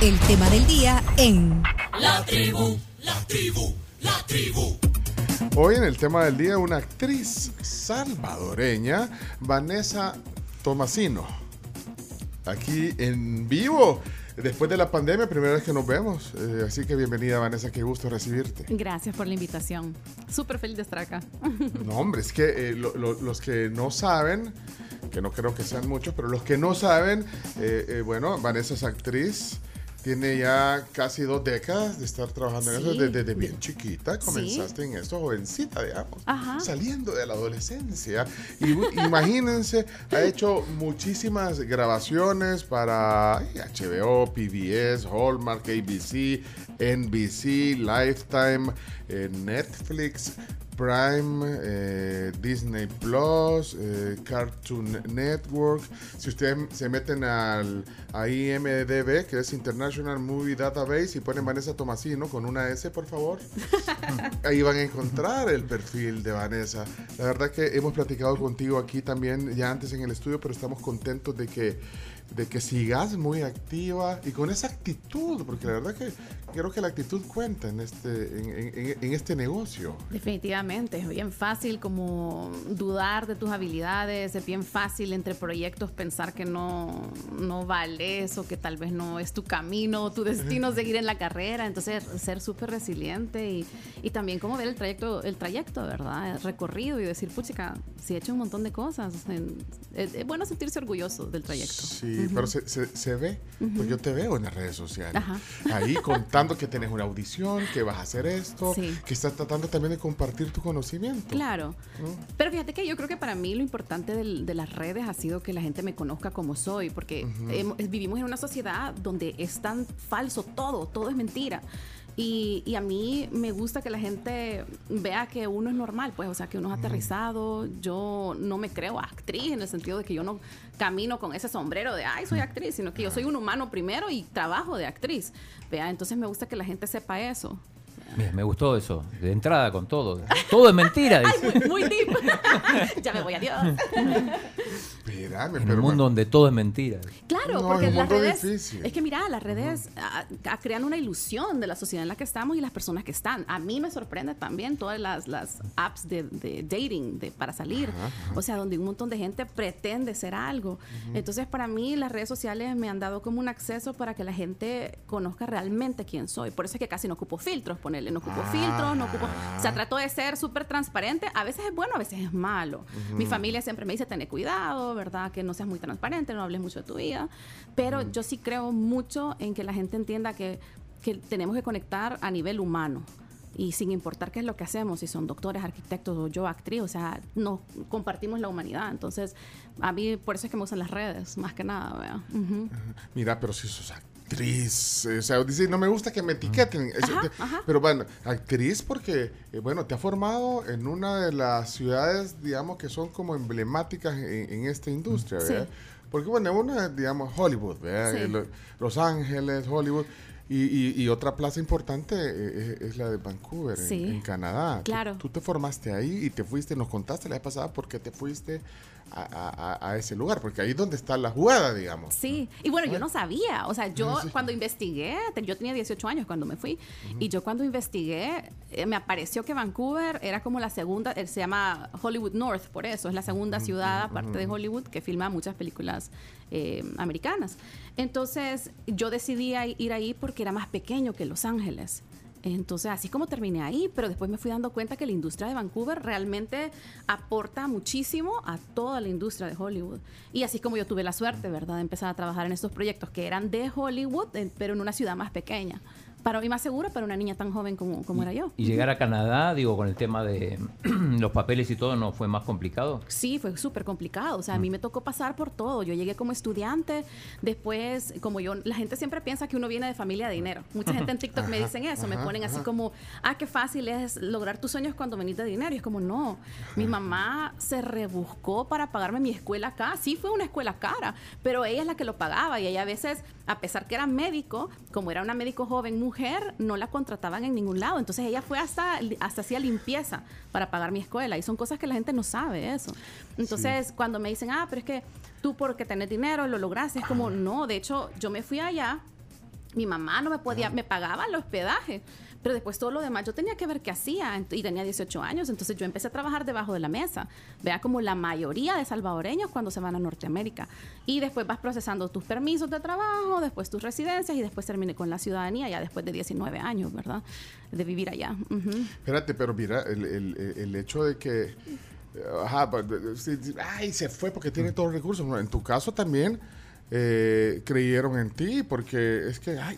El tema del día en La tribu, la tribu, la tribu. Hoy en el tema del día una actriz salvadoreña, Vanessa Tomasino. Aquí en vivo, después de la pandemia, primera vez que nos vemos. Eh, así que bienvenida Vanessa, qué gusto recibirte. Gracias por la invitación. Súper feliz de estar acá. No, hombre, es que eh, lo- lo- los que no saben, que no creo que sean muchos, pero los que no saben, eh, eh, bueno, Vanessa es actriz. Tiene ya casi dos décadas de estar trabajando en eso. Desde, desde bien chiquita comenzaste en esto, jovencita, digamos. Ajá. Saliendo de la adolescencia. Y imagínense, ha hecho muchísimas grabaciones para HBO, PBS, Hallmark, ABC, NBC, Lifetime, eh, Netflix. Prime, eh, Disney Plus, eh, Cartoon Network. Si ustedes se meten al a IMDB, que es International Movie Database, y ponen Vanessa Tomasino con una S, por favor, ahí van a encontrar el perfil de Vanessa. La verdad que hemos platicado contigo aquí también ya antes en el estudio, pero estamos contentos de que de que sigas muy activa y con esa actitud, porque la verdad que creo que la actitud cuenta en este, en, en- en este negocio. Definitivamente, es bien fácil como dudar de tus habilidades, es bien fácil entre proyectos pensar que no, no vales o que tal vez no es tu camino, tu destino seguir en la carrera, entonces ser súper resiliente y, y también como ver el trayecto, el trayecto, ¿verdad? El recorrido y decir, puchica, si he hecho un montón de cosas, es, es bueno sentirse orgulloso del trayecto. Sí, pero se, se- se ve, pues yo te veo en las redes sociales, Ajá. ahí contando que tenés una audición, que vas a hacer esto, Sí. que estás tratando también de compartir tu conocimiento. Claro. Pero fíjate que yo creo que para mí lo importante de las redes ha sido que la gente me conozca como soy, porque vivimos en una sociedad donde es tan falso todo, todo es mentira. Y, y a mí me gusta que la gente vea que uno es normal, pues, o sea, que uno es aterrizado. Yo no me creo actriz en el sentido de que yo no camino con ese sombrero de, ay, soy actriz, sino que yo soy un humano primero y trabajo de actriz. Vea, entonces me gusta que la gente sepa eso. Bien, me gustó eso, de entrada con todo. Todo es mentira, dice. Muy, muy deep. ya me voy, adiós. Espérame, En un mundo donde todo es mentira. Claro, No, porque las redes. difícil. Es que mira, las redes ah, ah, crean una ilusión de la sociedad en la que estamos y las personas que están. A mí me sorprende también todas las, las apps de, de dating de, para salir. O sea, donde un montón de gente pretende ser algo. Entonces, para mí, las redes sociales me han dado como un acceso para que la gente conozca realmente quién soy. Por eso es que casi no ocupo filtros, ponerle, no ocupo filtros, no ocupo. O sea, trato de ser súper transparente. A veces es bueno, a veces es malo. Mi familia siempre me dice, tener cuidado, ¿verdad? Que no seas muy transparente, no hables mucho de tu vida. Pero yo sí creo mucho en que la gente entienda que, que tenemos que conectar a nivel humano. Y sin importar qué es lo que hacemos, si son doctores, arquitectos o yo actriz, o sea, nos compartimos la humanidad. Entonces, a mí por eso es que me usan las redes, más que nada. Ujú. Mira, pero si sos actriz, eh, o sea, dice, no me gusta que me etiqueten, es- Ajá, te- ajá. pero bueno, actriz porque, eh, bueno, te ha formado en una de las ciudades, digamos, que son como emblemáticas en, en esta industria, Sí. ¿verdad? Porque, bueno, una, digamos, Hollywood, ¿verdad? Sí. Eh, lo- Los Ángeles, Hollywood. Y, y- y otra plaza importante es la de Vancouver, en- Sí. en, Canadá. Tú- Claro. Tú, te formaste ahí y te fuiste, nos contaste la vez pasada por qué te fuiste a, a- a- a ese lugar, porque ahí es donde está la jugada, digamos. Sí, y bueno, yo no sabía, o sea, yo Sí. cuando investigué, yo tenía 18 años cuando me fui, y yo cuando investigué, eh, me apareció que Vancouver era como la segunda, eh, se llama Hollywood North, por eso, es la segunda ciudad, aparte de Hollywood, que filma muchas películas eh, americanas. Entonces, yo decidí ir ahí porque era más pequeño que Los Ángeles. Entonces, así como terminé ahí, pero después me fui dando cuenta que la industria de Vancouver realmente aporta muchísimo a toda la industria de Hollywood. Y así como yo tuve la suerte, ¿verdad?, de empezar a trabajar en estos proyectos que eran de Hollywood, pero en una ciudad más pequeña. Para y más segura para una niña tan joven como, como era yo. Y llegar a Canadá, digo, con el tema de los papeles y todo, ¿no fue más complicado? Sí, fue súper complicado. O sea, a mí me tocó pasar por todo. Yo llegué como estudiante, después, como yo, la gente siempre piensa que uno viene de familia de dinero. Mucha gente en TikTok me dicen eso, me ponen así como, ah, qué fácil es lograr tus sueños cuando venís de dinero. Y es como, no, mi mamá se rebuscó para pagarme mi escuela acá. Sí, fue una escuela cara, pero ella es la que lo pagaba y ella a veces, a pesar que era médico, como era una médico joven mujer, no la contrataban en ningún lado. Entonces ella fue hasta, hasta hacía limpieza para pagar mi escuela y son cosas que la gente no sabe eso. Entonces, cuando me dicen, ah, pero es que tú porque tenés dinero lo lograste, es como, no, de hecho, yo me fui allá Mi mamá no me podía, me pagaba el hospedaje. Pero después todo lo demás, yo tenía que ver qué hacía y tenía 18 años, entonces yo empecé a trabajar debajo de la mesa. Vea como la mayoría de salvadoreños cuando se van a Norteamérica. Y después vas procesando tus permisos de trabajo, después tus residencias y después terminé con la ciudadanía ya después de 19 años, ¿verdad? De vivir allá. Espérate, pero mira, el, el- el hecho de que. Ajá, ay, se fue porque tiene todos los recursos. En tu caso también eh, creyeron en ti porque es que, ay,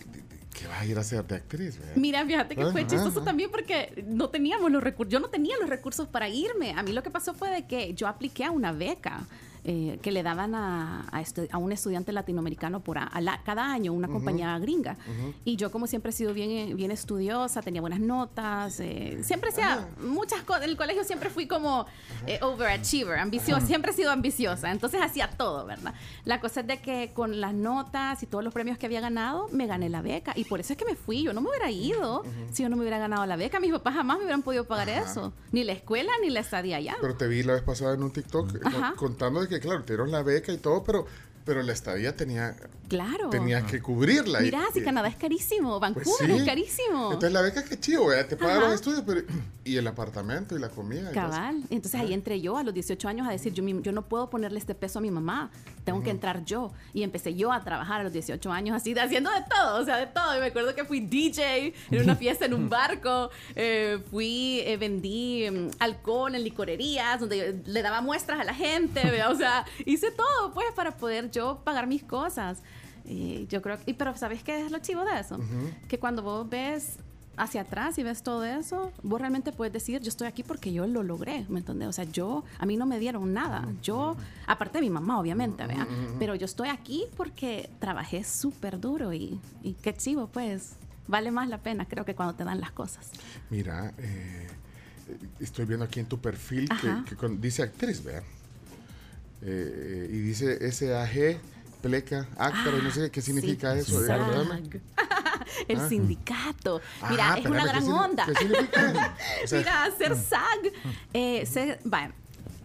¿qué vas a ir a hacer de actriz? verdad? Mira, fíjate que fue chistoso también porque no teníamos los recursos, yo no tenía los recursos para irme. A mí lo que pasó fue de que yo apliqué a una beca. Eh, que le daban a, a, estu- a un estudiante latinoamericano por a- la- cada año, una compañía gringa. Y yo como siempre he sido bien, eh, bien estudiosa, tenía buenas notas, eh, siempre hacía muchas cosas. En el colegio siempre fui como eh, overachiever, ambiciosa, siempre he sido ambiciosa, entonces hacía todo, ¿verdad? La cosa es de que con las notas y todos los premios que había ganado, me gané la beca y por eso es que me fui, yo no me hubiera ido si yo no me hubiera ganado la beca, mis papás jamás me hubieran podido pagar eso, ni la escuela ni la estadía allá. Pero te vi la vez pasada en un TikTok contando de que, claro, te dieron la beca y todo, pero, pero la estadía tenía, Claro. tenías que cubrirla. y- Mira, si y- Canadá es carísimo, pues Vancouver sí. es carísimo. Entonces la beca que chido, ¿verdad? te pagan los estudios, pero y el apartamento y la comida. entonces- Cabal. Entonces ahí entré yo a los 18 años a decir, yo, yo no puedo ponerle este peso a mi mamá, tengo que entrar yo. Y empecé yo a trabajar a los 18 años así, haciendo de todo, o sea, de todo. Y me acuerdo que fui DJ en una fiesta en un barco, eh, fui, eh, vendí mm, alcohol en licorerías, donde le daba muestras a la gente, ¿vea? o sea, hice todo pues para poder yo pagar mis cosas. Y yo creo que, pero ¿sabes qué es lo chivo de eso? Que cuando vos ves hacia atrás y ves todo eso, vos realmente puedes decir, yo estoy aquí porque yo lo logré, ¿me entiendes? O sea, yo, a mí no me dieron nada. Yo, aparte de mi mamá, obviamente, ¿vea? Pero yo estoy aquí porque trabajé súper duro y, y qué chivo, pues. Vale más la pena, creo que cuando te dan las cosas. Mira, eh, estoy viendo aquí en tu perfil que, que dice actriz, vea. Eh, y dice SAG, pleca, actor, y no sé qué significa Sí, eso. El Ah. sindicato. Mira, Ah, es una espérame, ¿qué gran onda. ¿Qué significa? O sea, Mira, hacer SAG. Eh, ser- vaya,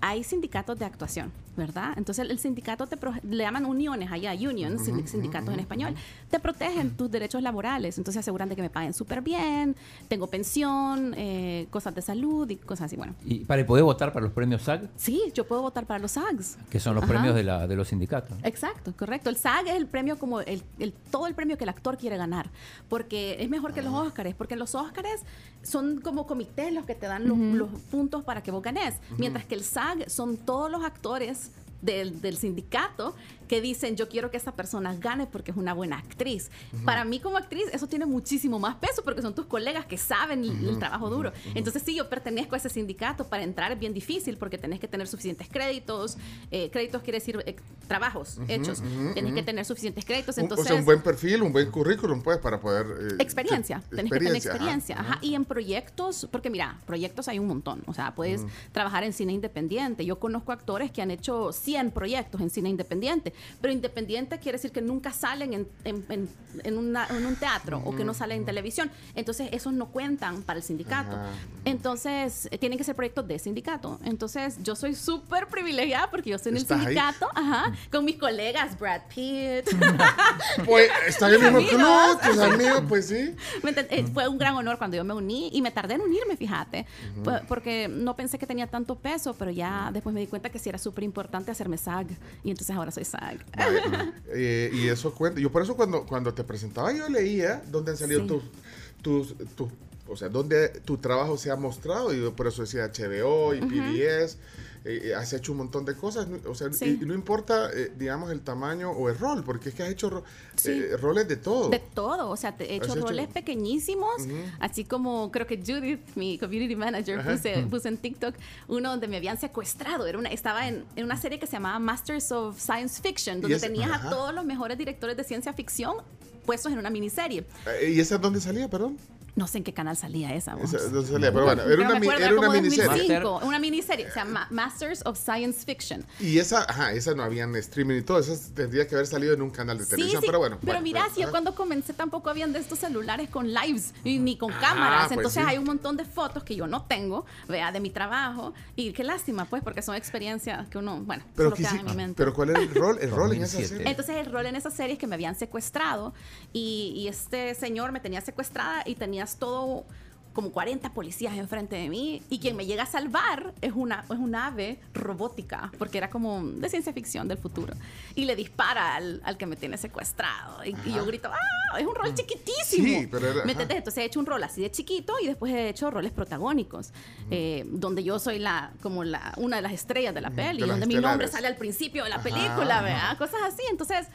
hay sindicatos de actuación, ¿verdad? Entonces el sindicato te le llaman uniones allá, unions, sin- sindicatos en español, te protegen tus derechos laborales, entonces aseguran de que me paguen súper bien, tengo pensión, eh, cosas de salud y cosas así, bueno. Y para poder votar para los premios SAG, Sí, yo puedo votar para los SAGs. que son los Ajá. premios de, la, de los sindicatos. Exacto, correcto. El SAG es el premio como el, el- todo el premio que el actor quiere ganar, porque es mejor que los Óscares, porque los Óscares son como comités los que te dan los, los puntos para que vos ganes, mientras que el SAG son todos los actores del, del sindicato que dicen yo quiero que esta persona gane porque es una buena actriz. Para mí como actriz eso tiene muchísimo más peso porque son tus colegas que saben el, el trabajo duro. Entonces sí, yo pertenezco a ese sindicato, para entrar es bien difícil porque tenés que tener suficientes créditos, eh, créditos quiere decir eh, trabajos hechos, tenés que tener suficientes créditos, entonces... o sea, un buen perfil, un buen currículum, pues, para poder... eh, Experiencia, que- tenés que tener ajá, experiencia. Ajá. Y en proyectos, porque mira, proyectos hay un montón. O sea, puedes trabajar en cine independiente. Yo conozco actores que han hecho 100 proyectos en cine independiente, pero independiente quiere decir que nunca salen en, en- en- en una- un teatro o que no salen en televisión. Entonces, esos no cuentan para el sindicato. Entonces, eh, tienen que ser proyectos de sindicato. Entonces, yo soy súper privilegiada porque yo estoy en el ahí. sindicato, ajá, con mis colegas Brad Pitt. Pues, está en el mismo club, tus amigos, pues sí. ¿Me enten- eh, Fue un gran honor cuando yo me uní y me tardé en unirme, fíjate, porque no pensé que tenía tanto peso, pero ya después me di cuenta que sí era súper importante hacerme SAG y entonces ahora soy SAG. Eh, y eso cuenta. Yo por eso cuando, cuando te presentaba yo leía dónde han salido Sí. tus, tus, tus- o sea, dónde tu trabajo se ha mostrado. Y yo por eso decía HBO y PBS. Eh, has hecho un montón de cosas, o sea, Sí. y, y no importa, eh, digamos, el tamaño o el rol, porque es que has hecho ro- Sí. eh, roles de todo. De todo, o sea, te he hecho roles pequeñísimos, así como creo que Judith, mi community manager, puse, puse en TikTok uno donde me habían secuestrado. Era una, estaba en, en una serie que se llamaba Masters of Science Fiction, donde ese- tenías ajá. a todos los mejores directores de ciencia ficción puestos en una miniserie. Eh, ¿Y esa es dónde salía, perdón? No sé en qué canal salía esa. no salía, pero bueno, era Pero una, acuerdo, era una miniserie. 2005, una miniserie, se llama Masters of Science Fiction. Y esa, ajá, esa no había en streaming y todo, esa tendría que haber salido en un canal de televisión, pero bueno. Pero bueno, mira, bueno, si yo cuando comencé tampoco habían de estos celulares con lives y ni con cámaras. pues Entonces sí. hay un montón de fotos que yo no tengo, vea, de mi trabajo. Y qué lástima, pues, porque son experiencias que uno, bueno, Pero, solo hici- en mi mente. pero ¿cuál era el rol? El rol en esa 2007. serie. Entonces el rol en esa serie es que me habían secuestrado y, y este señor me tenía secuestrada y tenías todo como 40 policías enfrente de mí y quien me llega a salvar es una, es una ave robótica porque era como de ciencia ficción del futuro y le dispara al, al que me tiene secuestrado y, y yo grito ¡ah! es un rol chiquitísimo Sí, pero era- ¿Me ajá. entonces he hecho un rol así de chiquito y después he hecho roles protagónicos eh, donde yo soy la como la una de las estrellas de la peli de donde mi nombre sale al principio de la Ajá, película ajá. ¿verdad? cosas así entonces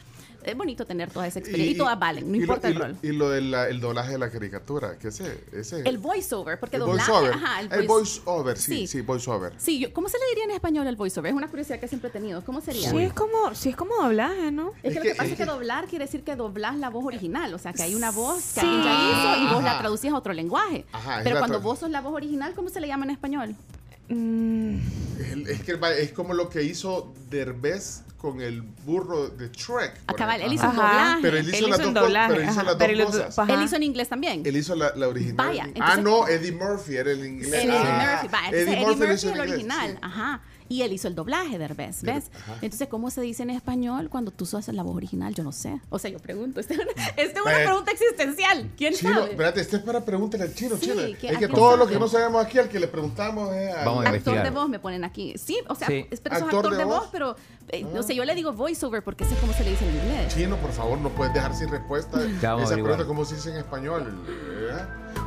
es bonito tener toda esa experiencia y, todas valen no y importa y el lo- rol Y lo del el doblaje de la caricatura, que ese, ese el voiceover porque el doblaje ajá, el voice- voiceover, sí, Sí. sí, voiceover. Sí, yo- ¿cómo se le diría en español el voiceover? Es una curiosidad que siempre he tenido. ¿Cómo sería? Sí, es como, sí, es como doblaje, ¿no? Es que lo que- pasa es que que- doblar quiere decir que doblas la voz original, o sea, que hay una voz que Sí. alguien ya hizo y vos la traducís a otro lenguaje. Ajá, es Pero cuando vos sos la voz original, ¿cómo se le llama en español? Mm, El- es que el es como lo que hizo Derbez con el burro de Shrek. Acá, ejemplo. él hizo un doblaje. Pero él hizo Él las hizo dos doblaje, pero él hizo ajá, las pero dos él- cosas. Él hizo en inglés también. Él hizo la, la original. Vaya, ah, entonces- no, Eddie Murphy era el inglés. Eddie Ah, Murphy, va, entonces Eddie Eddie Murphy Murphy hizo el original, sí. ajá. Y él hizo el doblaje de Derbez, ¿ves? Ajá. Entonces, ¿cómo se dice en español cuando tú sos la voz original? Yo no sé. O sea, yo pregunto. Esta es una, esta es una Eh, pregunta existencial. ¿Quién Chino, sabe? espérate, este es para pregúntale al chino, Sí, chino. ¿qué- Es que todo lo que no sabemos aquí, al que le preguntamos es Vamos a Actor de voz me ponen aquí. Sí, o sea, Sí. es- ¿Actor actor de de voz, voz? pero eh, Ah. no sé, yo le digo voiceover porque sé cómo se le dice en inglés. Chino, por favor, no puedes dejar sin respuesta esa pregunta, ¿cómo se dice en español? ¿Eh?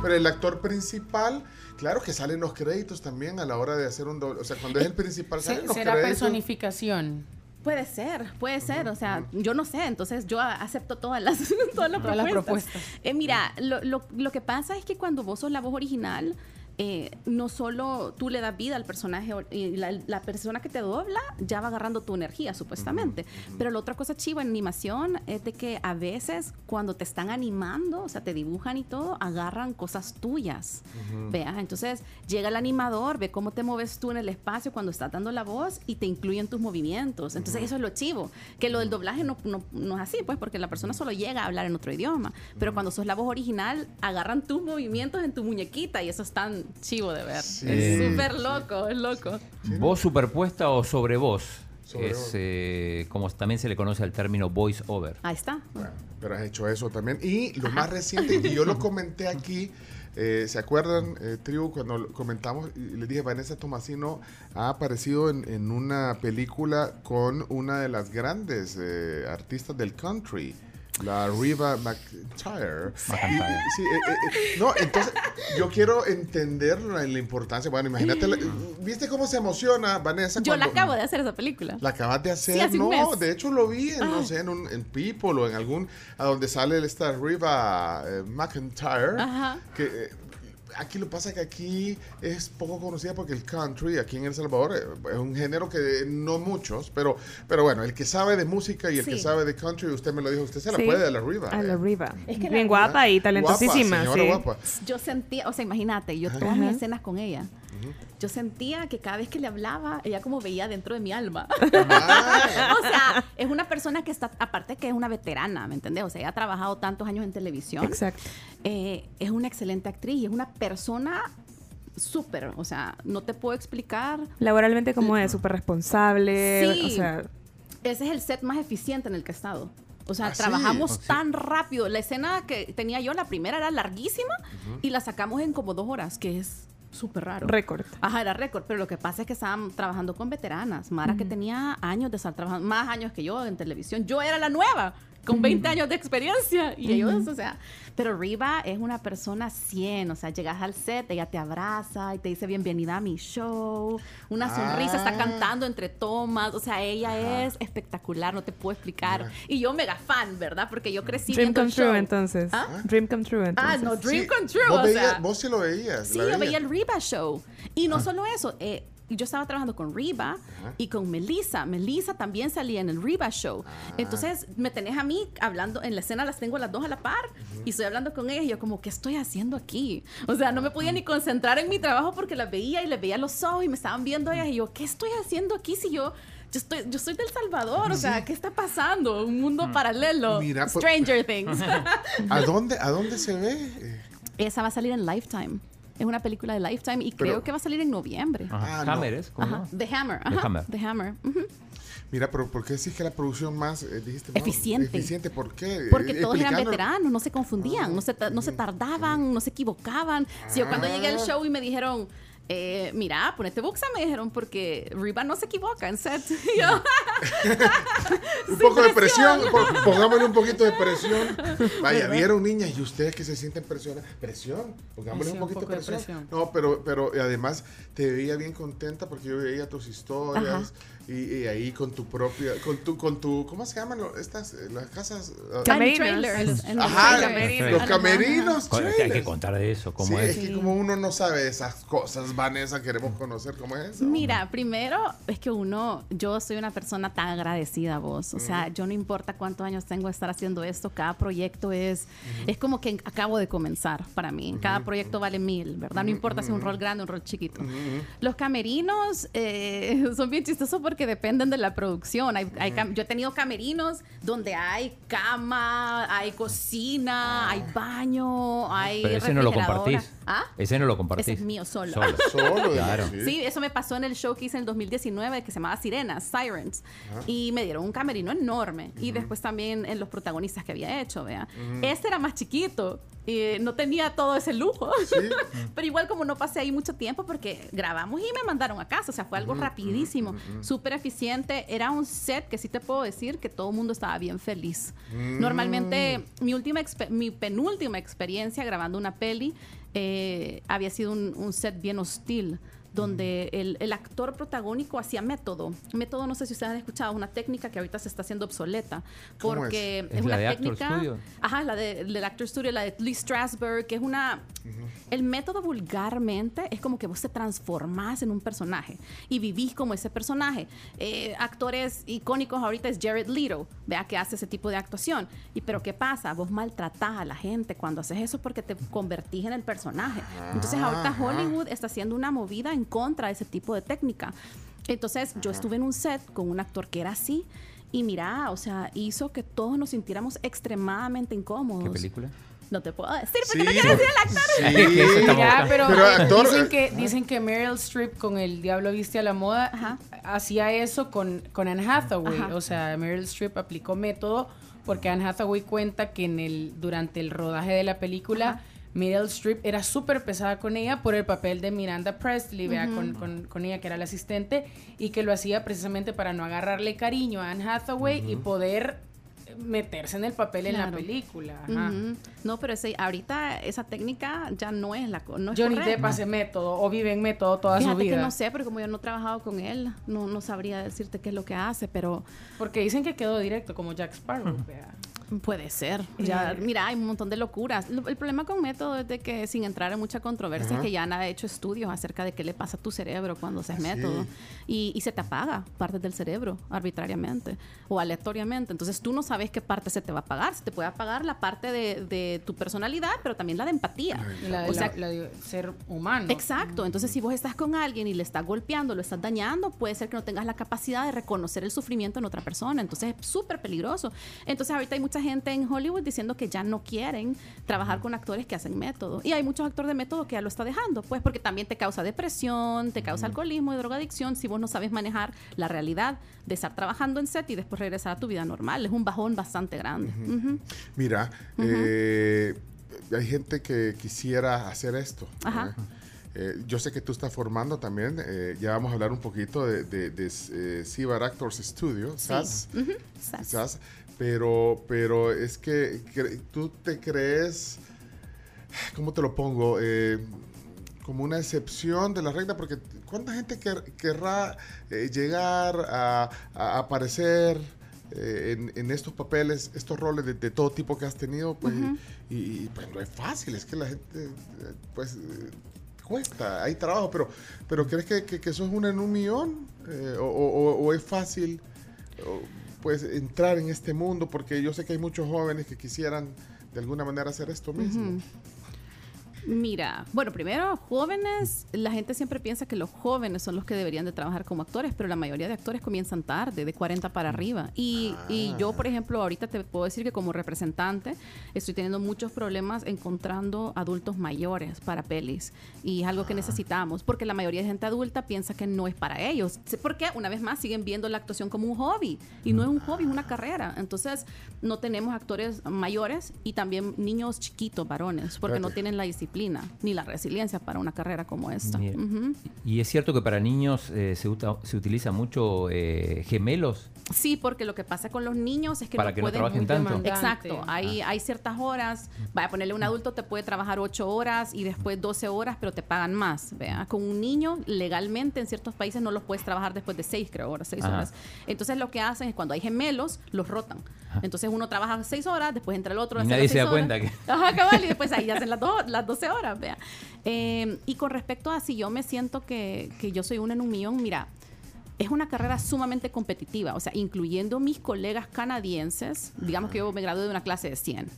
Pero el actor principal, claro que salen los créditos también a la hora de hacer un doble. O sea, cuando es el principal, salen los ¿Será créditos. personificación? Puede ser, puede ser, o sea, yo no sé, entonces yo acepto todas las, todas las Todas las propuestas. propuestas. Eh, mira, lo, lo- lo que pasa es que cuando vos sos la voz original, eh, no solo tú le das vida al personaje y la, la persona que te dobla ya va agarrando tu energía, supuestamente. Pero la otra cosa chiva en animación es de que a veces cuando te están animando, o sea, te dibujan y todo, agarran cosas tuyas. Veas, entonces llega el animador, ve cómo te mueves tú en el espacio cuando estás dando la voz y te incluyen tus movimientos. Entonces eso es lo chivo, que lo del doblaje no, no- no es así, pues, porque la persona solo llega a hablar en otro idioma. Pero cuando sos la voz original, agarran tus movimientos en tu muñequita y eso es tan chivo de ver. Sí. Es súper loco, es loco. Voz superpuesta o sobre voz. Sobre es voz. eh, como también se le conoce al término voice over. Ahí está. Bueno, pero has hecho eso también. Y lo más reciente, y yo lo comenté aquí, eh, ¿se acuerdan, eh, Tribu, cuando lo comentamos? Les dije, Vanessa Tomasino ha aparecido en, en una película con una de las grandes eh, artistas del country. La Riva McIntyre. McIntyre. Y- y- sí, eh, eh, eh, no, entonces yo quiero entender la, la importancia. Bueno, imagínate, la- ¿viste cómo se emociona Vanessa? Yo la acabo de hacer esa película. la acabas de hacer, Sí, hace un no, mes. de hecho lo vi en, no Ah. sé, en, un, en People o en algún, a donde sale esta Riva eh, McIntyre, Ajá. que eh, aquí lo pasa que aquí es poco conocida porque el country aquí en El Salvador eh, es un género que no muchos, pero, pero bueno, el que sabe de música y el que sabe de country, usted me lo dijo, usted se la Sí. puede a la Riva. A la eh. Riva. Es que Bien la- guapa y Guapa, talentosísima. señora sí. guapa. Yo sentía, o sea, imagínate, yo todas mis escenas con ella, yo sentía que cada vez que le hablaba, ella como veía dentro de mi alma. Ah, o sea, es una persona que está, aparte que es una veterana, ¿me entendés? O sea, ella ha trabajado tantos años en televisión. Exacto. Eh, es una excelente actriz y es una persona súper, o sea, no te puedo explicar. Laboralmente como es, súper responsable. Sí. O sea, Ese es el set más eficiente en el que he estado. O sea, ¿Ah, sí? trabajamos sí. tan rápido. La escena que tenía yo, la primera era larguísima y la sacamos en como dos horas, que es súper raro. récord. Ajá, era récord, pero lo que pasa es que estaban trabajando con veteranas. Mara que tenía años de estar trabajando, más años que yo en televisión. Yo era la nueva, con 20 años de experiencia. Y ellos, o sea, pero Riva es una persona 100, o sea, llegas al set, ella te abraza y te dice bienvenida a mi show. Una sonrisa, está Ah. cantando entre tomas, o sea, ella es espectacular, no te puedo explicar. Y yo mega fan, ¿verdad? Porque yo crecí Dream come el true show. entonces. ¿Ah? Dream come true entonces. Ah, no, Dream sí, Come True, vos, o veías- sea. vos sí lo veías. Sí, yo veía el Reba Show. Y no solo eso, eh, yo estaba trabajando con Reba y con Melissa. Melissa también salía en el Reba Show. Ah. Entonces me tenés a mí hablando, en la escena las tengo las dos a la par y estoy hablando con ellas y yo como, ¿qué estoy haciendo aquí? O sea, no me podía ni concentrar en mi trabajo porque las veía y les veía los ojos y me estaban viendo ellas y yo, ¿qué estoy haciendo aquí si yo... Yo, estoy, yo soy del Salvador, o sea, ¿qué está pasando? Un mundo paralelo. Mira, pues- Stranger Things. ¿A dónde, ¿A dónde se ve? Esa va a salir en Lifetime. Es una película de Lifetime y Pero- creo que va a salir en noviembre. Ajá. Ah, no. Hammer es, ¿cómo Ajá. no? The Hammer. The Ajá. Hammer. The Hammer. Mira, pero ¿por qué decís que la producción más, eh, dijiste, no, Eficiente. Eficiente, ¿por qué? Porque Eh, todos eran veteranos, no se confundían, no se, no se tardaban, no se equivocaban. Si yo cuando llegué al Ah. show y me dijeron, eh, mira, ponete buxa, me dijeron, porque Reba no se equivoca en set. Yo, Un poco de presión, po- pongámosle un poquito de presión. Vaya, vieron niñas y ustedes que se sienten presionadas. Presión, pongámosle un poquito de de presión. presión. No, pero, pero además te veía bien contenta porque yo veía tus historias y, y ahí con tu propia, con tu, con tu, ¿cómo se llaman estas, eh, las casas? Camerinos. trailers. en los Ajá, los camerinos, Hay que contar de eso, cómo Sí, es. es que como uno no sabe esas cosas, Vanessa, queremos conocer cómo es eso. Mira, primero es que uno, yo soy una persona tan agradecida a vos. O sea, yo no importa cuántos años tengo de estar haciendo esto, cada proyecto es, es como que acabo de comenzar para mí. Cada proyecto vale mil, ¿verdad? No importa si es un rol grande o un rol chiquito. Los camerinos eh, son bien chistosos porque dependen de la producción. Hay- hay cam- yo he tenido camerinos donde hay cama, hay cocina, hay baño, hay Pero ese no lo compartís. ¿Ah? Ese no lo compartís. Ese es mío solo. Solo, Claro. sí. Sí, eso me pasó en el show que hice en el 2019 que se llamaba Sirenas, Sirens. Y me dieron un camerino enorme. Y después también en los protagonistas que había hecho, vea. Este era más chiquito. Y no tenía todo ese lujo. Pero igual como no pasé ahí mucho tiempo porque grabamos y me mandaron a casa. O sea, fue algo rapidísimo. Súper eficiente. Era un set que sí te puedo decir que todo el mundo estaba bien feliz. Normalmente mi, última mi penúltima experiencia grabando una peli eh, había sido un, un set bien hostil donde el, el actor protagónico hacía método. Método, no sé si ustedes han escuchado, una técnica que ahorita se está haciendo obsoleta. ¿Cómo Porque es? es, ¿Es una la de Actor técnica. Studio? Ajá, la de, del Actor Studio, la de Lee Strasberg, que es una. El método vulgarmente es como que vos te transformás en un personaje y vivís como ese personaje. Eh, actores icónicos ahorita es Jared Leto, vea que hace ese tipo de actuación. Y pero ¿qué pasa? Vos maltratás a la gente cuando haces eso porque te convertís en el personaje. Entonces ahorita. Hollywood está haciendo una movida en contra de ese tipo de técnica. Entonces yo estuve en un set con un actor que era así. Y mira, o sea, hizo que todos nos sintiéramos extremadamente incómodos. ¿Qué película? No te puedo decir porque Sí, no quiero decir el actor. sí. Estamos Ya, pero, Pero, actor, dicen, eh, que, dicen que Meryl Streep con El Diablo Viste a la Moda Ajá. hacía eso con, con Anne Hathaway. Ajá. O sea, Meryl Streep aplicó método porque Anne Hathaway cuenta que en el, durante el rodaje de la película Ajá. Meryl Streep era súper pesada con ella por el papel de Miranda Presley, vea, con, con- con ella que era la asistente, y que lo hacía precisamente para no agarrarle cariño a Anne Hathaway y poder meterse en el papel en la película. Ajá. No, pero ese, ahorita esa técnica ya no es la no es Johnny. Depp hace método o vive en método toda Fíjate su vida. que no sé, porque como yo no he trabajado con él, no, no sabría decirte qué es lo que hace, pero Porque dicen que quedó directo como Jack Sparrow. vea. Puede ser. Ya, mira, hay un montón de locuras. Lo- El problema con método es de que, sin entrar en mucha controversia, es que ya han hecho estudios acerca de qué le pasa a tu cerebro cuando haces método. Y, y se te apaga partes del cerebro arbitrariamente o aleatoriamente. Entonces tú no sabes qué parte se te va a apagar. Se te puede apagar la parte de, de tu personalidad, pero también la de empatía. La de O sea, la- la de ser humano. Exacto, entonces si vos estás con alguien y le estás golpeando, lo estás dañando, puede ser que no tengas la capacidad de reconocer el sufrimiento en otra persona, entonces es súper peligroso. Entonces ahorita hay mucha gente en Hollywood diciendo que ya no quieren trabajar con actores que hacen método y hay muchos actores de método que ya lo está dejando, pues porque también te causa depresión, te causa alcoholismo y drogadicción si vos no sabes manejar la realidad de estar trabajando en set y después regresar a tu vida normal, es un bajón bastante grande. Mira, eh, hay gente que quisiera hacer esto. Ajá. ¿eh? Yo sé que tú estás formando también. eh, ya vamos a hablar un poquito de, de, de, eh, Actors Studio, SAS. Ujú. Sas. SAS, pero, pero es que tú te crees, ¿cómo te lo pongo? Eh, como una excepción de la regla, porque ¿cuánta gente quer- querrá eh, llegar a, a aparecer eh, en, en estos papeles, estos roles de, de todo tipo que has tenido? Pues, y, y, pues no es fácil, es que la gente, pues... cuesta, hay trabajo, pero, pero ¿crees que, que, que eso es una en un millón? Eh, o, o- o es fácil o, pues entrar en este mundo? Porque yo sé que hay muchos jóvenes que quisieran de alguna manera hacer esto mismo. Mira, bueno, primero, jóvenes, la gente siempre piensa que los jóvenes son los que deberían de trabajar como actores, pero la mayoría de actores comienzan tarde, de 40 para arriba. Y, y yo, por ejemplo, ahorita te puedo decir que como representante estoy teniendo muchos problemas encontrando adultos mayores para pelis. Y es algo que necesitamos, porque la mayoría de gente adulta piensa que no es para ellos. Porque, una vez más, siguen viendo la actuación como un hobby. Y no es un hobby, es una carrera. Entonces, no tenemos actores mayores y también niños chiquitos, varones, porque no tienen la disciplina ni la resiliencia para una carrera como esta. Y es cierto que para niños eh, se, uta- se utiliza mucho eh, gemelos. Sí, porque lo que pasa con los niños es que Para no que no pueden... trabajen Muy tanto. demandante. Exacto, hay, hay ciertas horas, vaya a ponerle un adulto te puede trabajar 8 horas y después 12 horas, pero te pagan más, vea. Con un niño, legalmente en ciertos países no los puedes trabajar después de 6, creo, horas, 6 Ajá. horas. Entonces lo que hacen es cuando hay gemelos, los rotan. Entonces uno trabaja 6 horas, después entra el otro. Y hace nadie las se da seis horas. cuenta que- Ajá, cabal, y después ahí hacen las, do- las 12 horas, vea. Eh, y con respecto a si yo me siento que, que yo soy una en un millón, mira, es una carrera sumamente competitiva, o sea, incluyendo mis colegas canadienses, digamos que yo me gradué de una clase de 100.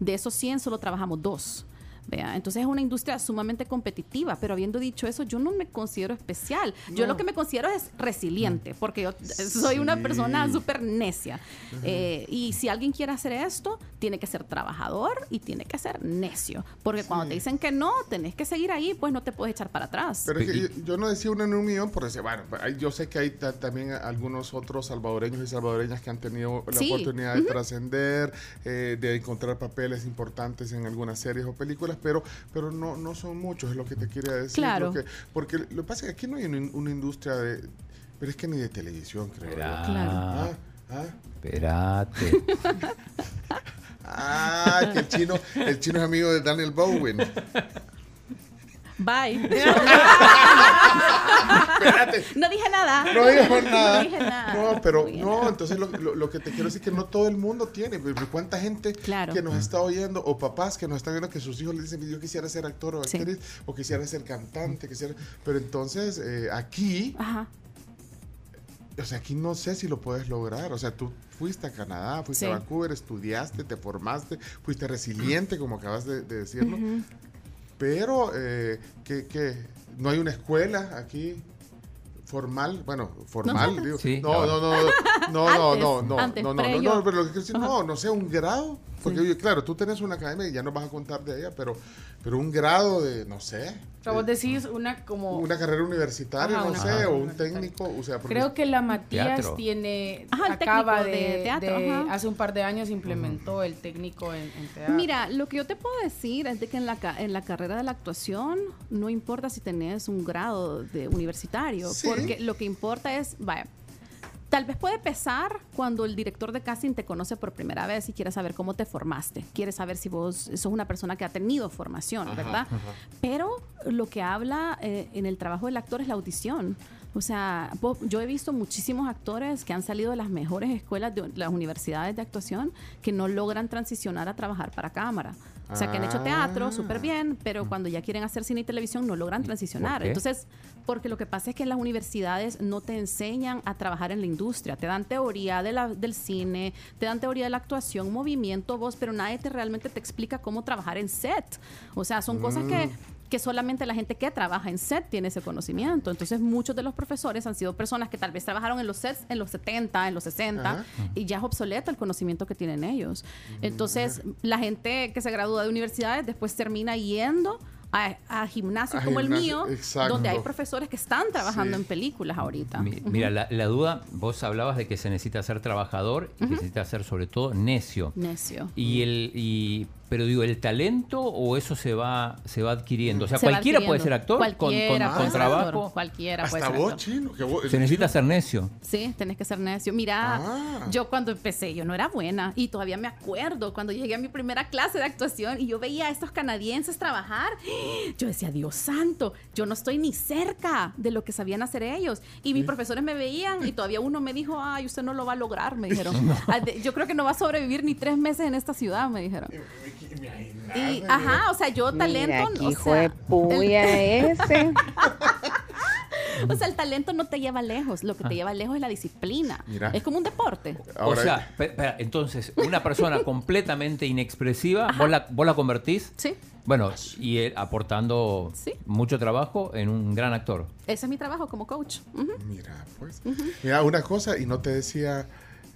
De esos 100 solo trabajamos dos. Vea, entonces es una industria sumamente competitiva, pero habiendo dicho eso, yo no me considero especial. Yo lo que me considero es resiliente, porque yo soy una persona súper necia. Eh, y si alguien quiere hacer esto, tiene que ser trabajador y tiene que ser necio, porque cuando te dicen que no, tenés que seguir ahí, pues no te puedes echar para atrás. Pero es que yo, yo no decía una en un millón por decir, bueno, yo sé que hay ta- también algunos otros salvadoreños y salvadoreñas que han tenido la Sí. oportunidad de trascender, eh, de encontrar papeles importantes en algunas series o películas, pero pero no, no son muchos, es lo que te quería decir. Claro. Lo que- porque lo que pasa es que aquí no hay una, una industria de... Pero es que ni de televisión, creo yo. Espera, Ah, ah. espérate. Ah, que el chino, el chino es amigo de Daniel Bowen. Bye. Espérate. no dije nada. No dijo nada. No dije nada. No, pero no, entonces lo, lo- lo que te quiero decir es que no todo el mundo tiene. ¿Cuánta gente Claro. que nos está oyendo o papás que nos están viendo que sus hijos le dicen yo quisiera ser actor o Sí. actriz o quisiera ser cantante, quisiera... Pero entonces eh, aquí, Ajá. o sea, aquí no sé si lo puedes lograr. O sea, tú fuiste a Canadá, fuiste Sí. a Vancouver, estudiaste, te formaste, fuiste resiliente, como acabas de, de decirlo. Pero eh, que, que no hay una escuela aquí formal, bueno, formal, digo. Sí, no, no, no, no, no, no, no, no, no, no, previo. no, pero lo que quiero decir, no, no sé, un grado, porque oye, claro, tú tenés una academia y ya nos vas a contar de ella, pero, pero un grado de, no sé, O sea, vos de- decís una como... una carrera universitaria, Ajá, no una sé, carrera o un técnico, o sea, porque Creo que la Matías Teatro. tiene, Ajá, el acaba de, de teatro, de- ajá. hace un par de años implementó el técnico en, en teatro. Mira, lo que yo te puedo decir es de que en la, ca- en la carrera de la actuación no importa si tenés un grado de universitario, Sí. porque lo que importa es, vaya, tal vez puede pesar cuando el director de casting te conoce por primera vez y quiere saber cómo te formaste, quiere saber si vos sos una persona que ha tenido formación, ¿verdad? Pero lo que habla eh, en el trabajo del actor es la audición. O sea, yo he visto muchísimos actores que han salido de las mejores escuelas de las universidades de actuación que no logran transicionar a trabajar para cámara. O sea, que han hecho teatro Ah. súper bien, pero cuando ya quieren hacer cine y televisión no logran transicionar. Entonces, porque lo que pasa es que en las universidades no te enseñan a trabajar en la industria. Te dan teoría de la- del cine, te dan teoría de la actuación, movimiento, voz, pero nadie te realmente te explica cómo trabajar en set. O sea, son cosas que que solamente la gente que trabaja en set tiene ese conocimiento. Entonces, muchos de los profesores han sido personas que tal vez trabajaron en los sets en los 70, en los 60, Ajá. y ya es obsoleto el conocimiento que tienen ellos. Entonces, la gente que se gradúa de universidades después termina yendo a, a gimnasios A como el mío, exacto. donde hay profesores que están trabajando Sí. en películas ahorita. Mi- Mira, la, la duda, vos hablabas de que se necesita ser trabajador y que se necesita ser sobre todo necio. Necio. Y el, y, pero digo, ¿el talento o eso se va, se va adquiriendo? O sea, Se cualquiera puede ser actor con, con- Cualquiera con puede ser actor. trabajo. Cualquiera puede hasta ser vos, actor. chino, que vos, Se necesita ser necio. Sí, tenés que ser necio. Mira, Ah. yo cuando empecé, yo no era buena y todavía me acuerdo cuando llegué a mi primera clase de actuación y yo veía a estos canadienses trabajar, yo decía, Dios santo, yo no estoy ni cerca de lo que sabían hacer ellos. Y mis profesores me veían y todavía uno me dijo, ay, usted no lo va a lograr, me dijeron. Ah, Yo creo que no va a sobrevivir ni tres meses en esta ciudad, me dijeron. Y, ajá, o sea, yo talento, Mira, qué o hijo sea, de puya ese. o sea, el talento no te lleva lejos, lo que te lleva lejos es la disciplina. Mira. Es como un deporte. Ahora- o sea, pe- espera, entonces, una persona completamente inexpresiva, vos la, vos la convertís, Sí, bueno, y él aportando Sí. mucho trabajo en un gran actor. ese es mi trabajo como coach. Mira, pues. Mira, una cosa, y no te decía.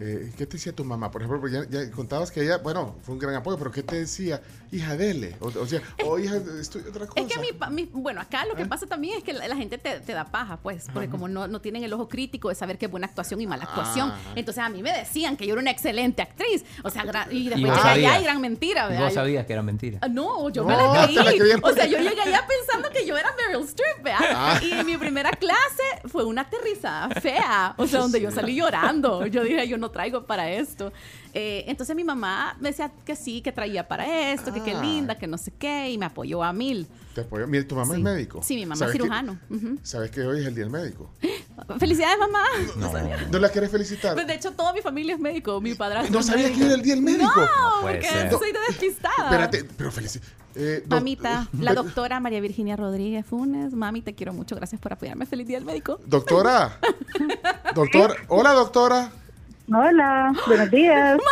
Eh, ¿Qué te decía tu mamá? Por ejemplo, ya, ya contabas que ella, bueno, fue un gran apoyo, pero ¿qué te decía? Hija, dele. O, o sea, o hija, estoy otra cosa. Es que mi, pa- mi- bueno, acá lo que ¿Eh? pasa también es que la, la gente te, te da paja, pues, porque como no, no tienen el ojo crítico de saber qué es buena actuación y mala actuación. Ajá. Entonces a mí me decían que yo era una excelente actriz. O sea, y después llegué allá y gran mentira, ¿verdad? vos sabías que era mentira. Ah, No, yo No, me la creí. o sea, yo llegué allá pensando que yo era Meryl Streep, ¿verdad? Ah. Y mi primera clase fue una aterrizada fea. O sea, donde yo salí llorando. Yo dije, yo no traigo para esto. Eh, entonces mi mamá me decía que sí, que traía para esto, que qué Ah. linda, que no sé qué, y me apoyó a mil. Te. Mira, tu mamá Sí. es médico. Sí, mi mamá es ¿Sabes que- cirujano. ¿Sabes que hoy es el día del médico? Felicidades, mamá. No. ¿No la quieres felicitar? Pues de hecho, toda mi familia es médico. Mi padrastro. ¿No sabías que era el día del médico? No, puede porque ser. soy de despistada. Espérate, pero felicidades. Eh, Mamita, la doctora María Virginia Rodríguez Funes. Mami, te quiero mucho. Gracias por apoyarme. Feliz día del médico. Doctora. Doctora. Hola, doctora. Hola, buenos días.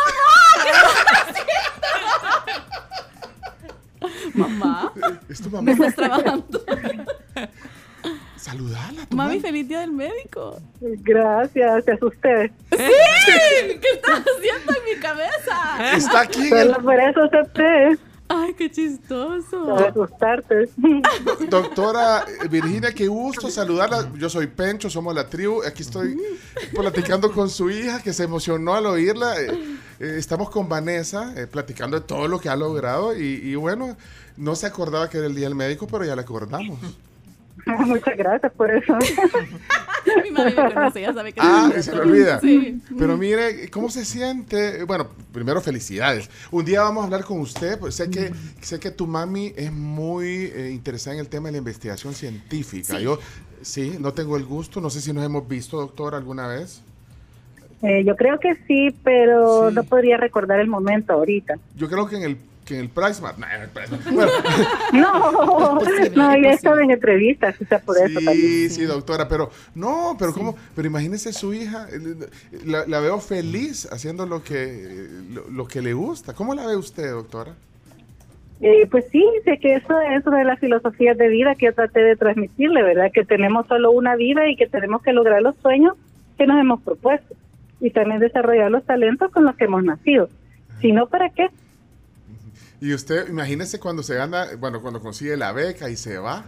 Mamá, Es tu ¿me mamá. estás trabajando? Saludala, tu Mami, mamá. feliz día del médico. Gracias, te asusté. ¿Qué estás haciendo en mi cabeza? Está aquí el- Solo por eso acepté, Ay, qué chistoso. para asustarte. Doctora Virginia, qué gusto saludarla. Yo soy Pencho, somos la tribu. Aquí estoy platicando con su hija que se emocionó al oírla. Eh, eh, estamos con Vanessa eh, platicando de todo lo que ha logrado y, y bueno, no se acordaba que era el día del médico, pero ya le acordamos. Muchas gracias por eso. Mi mami me conoce, ya sabe que Ah, se le olvida. Sí. Pero mire, ¿cómo se siente? Bueno, primero felicidades. Un día vamos a hablar con usted, pues sé que sé que tu mami es muy eh, interesada en el tema de la investigación científica. Sí. Yo sí, no tengo el gusto, no sé si nos hemos visto, doctor, alguna vez. Eh, yo creo que sí, pero Sí. no podría recordar el momento ahorita. Yo creo que en el que en el Price Mart. Nah, en el Price Mart. Bueno, No, no, ya estado en entrevistas, o sea, por eso también. sí, sí, doctora, pero no, pero cómo, pero imagínese su hija, eh, la, la veo feliz haciendo lo que lo, lo que le gusta. ¿Cómo la ve usted, doctora? Eh, pues sí, sé que eso es una de las filosofías de vida que yo traté de transmitirle, ¿verdad? Que tenemos solo una vida y que tenemos que lograr los sueños que nos hemos propuesto y también desarrollar los talentos con los que hemos nacido. Si no, ¿para qué? Y usted, imagínese cuando se gana, bueno, cuando consigue la beca y se va.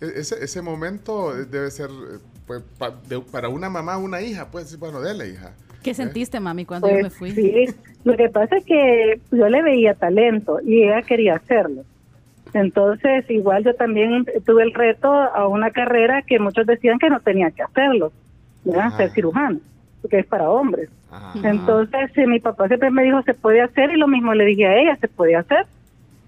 E- Ese, ese momento debe ser eh, pues, pa- de- para una mamá, una hija, pues, bueno, de la hija. ¿Qué sentiste, mami, cuando yo me Pues fui? sí, lo que pasa es que yo le veía talento y ella quería hacerlo. Entonces, igual yo también tuve el reto a una carrera que muchos decían que no tenía que hacerlo, ¿verdad? Ser cirujano, porque es para hombres. Ah, Entonces, eh, mi papá siempre me dijo, se puede hacer, y lo mismo le dije a ella, se puede hacer.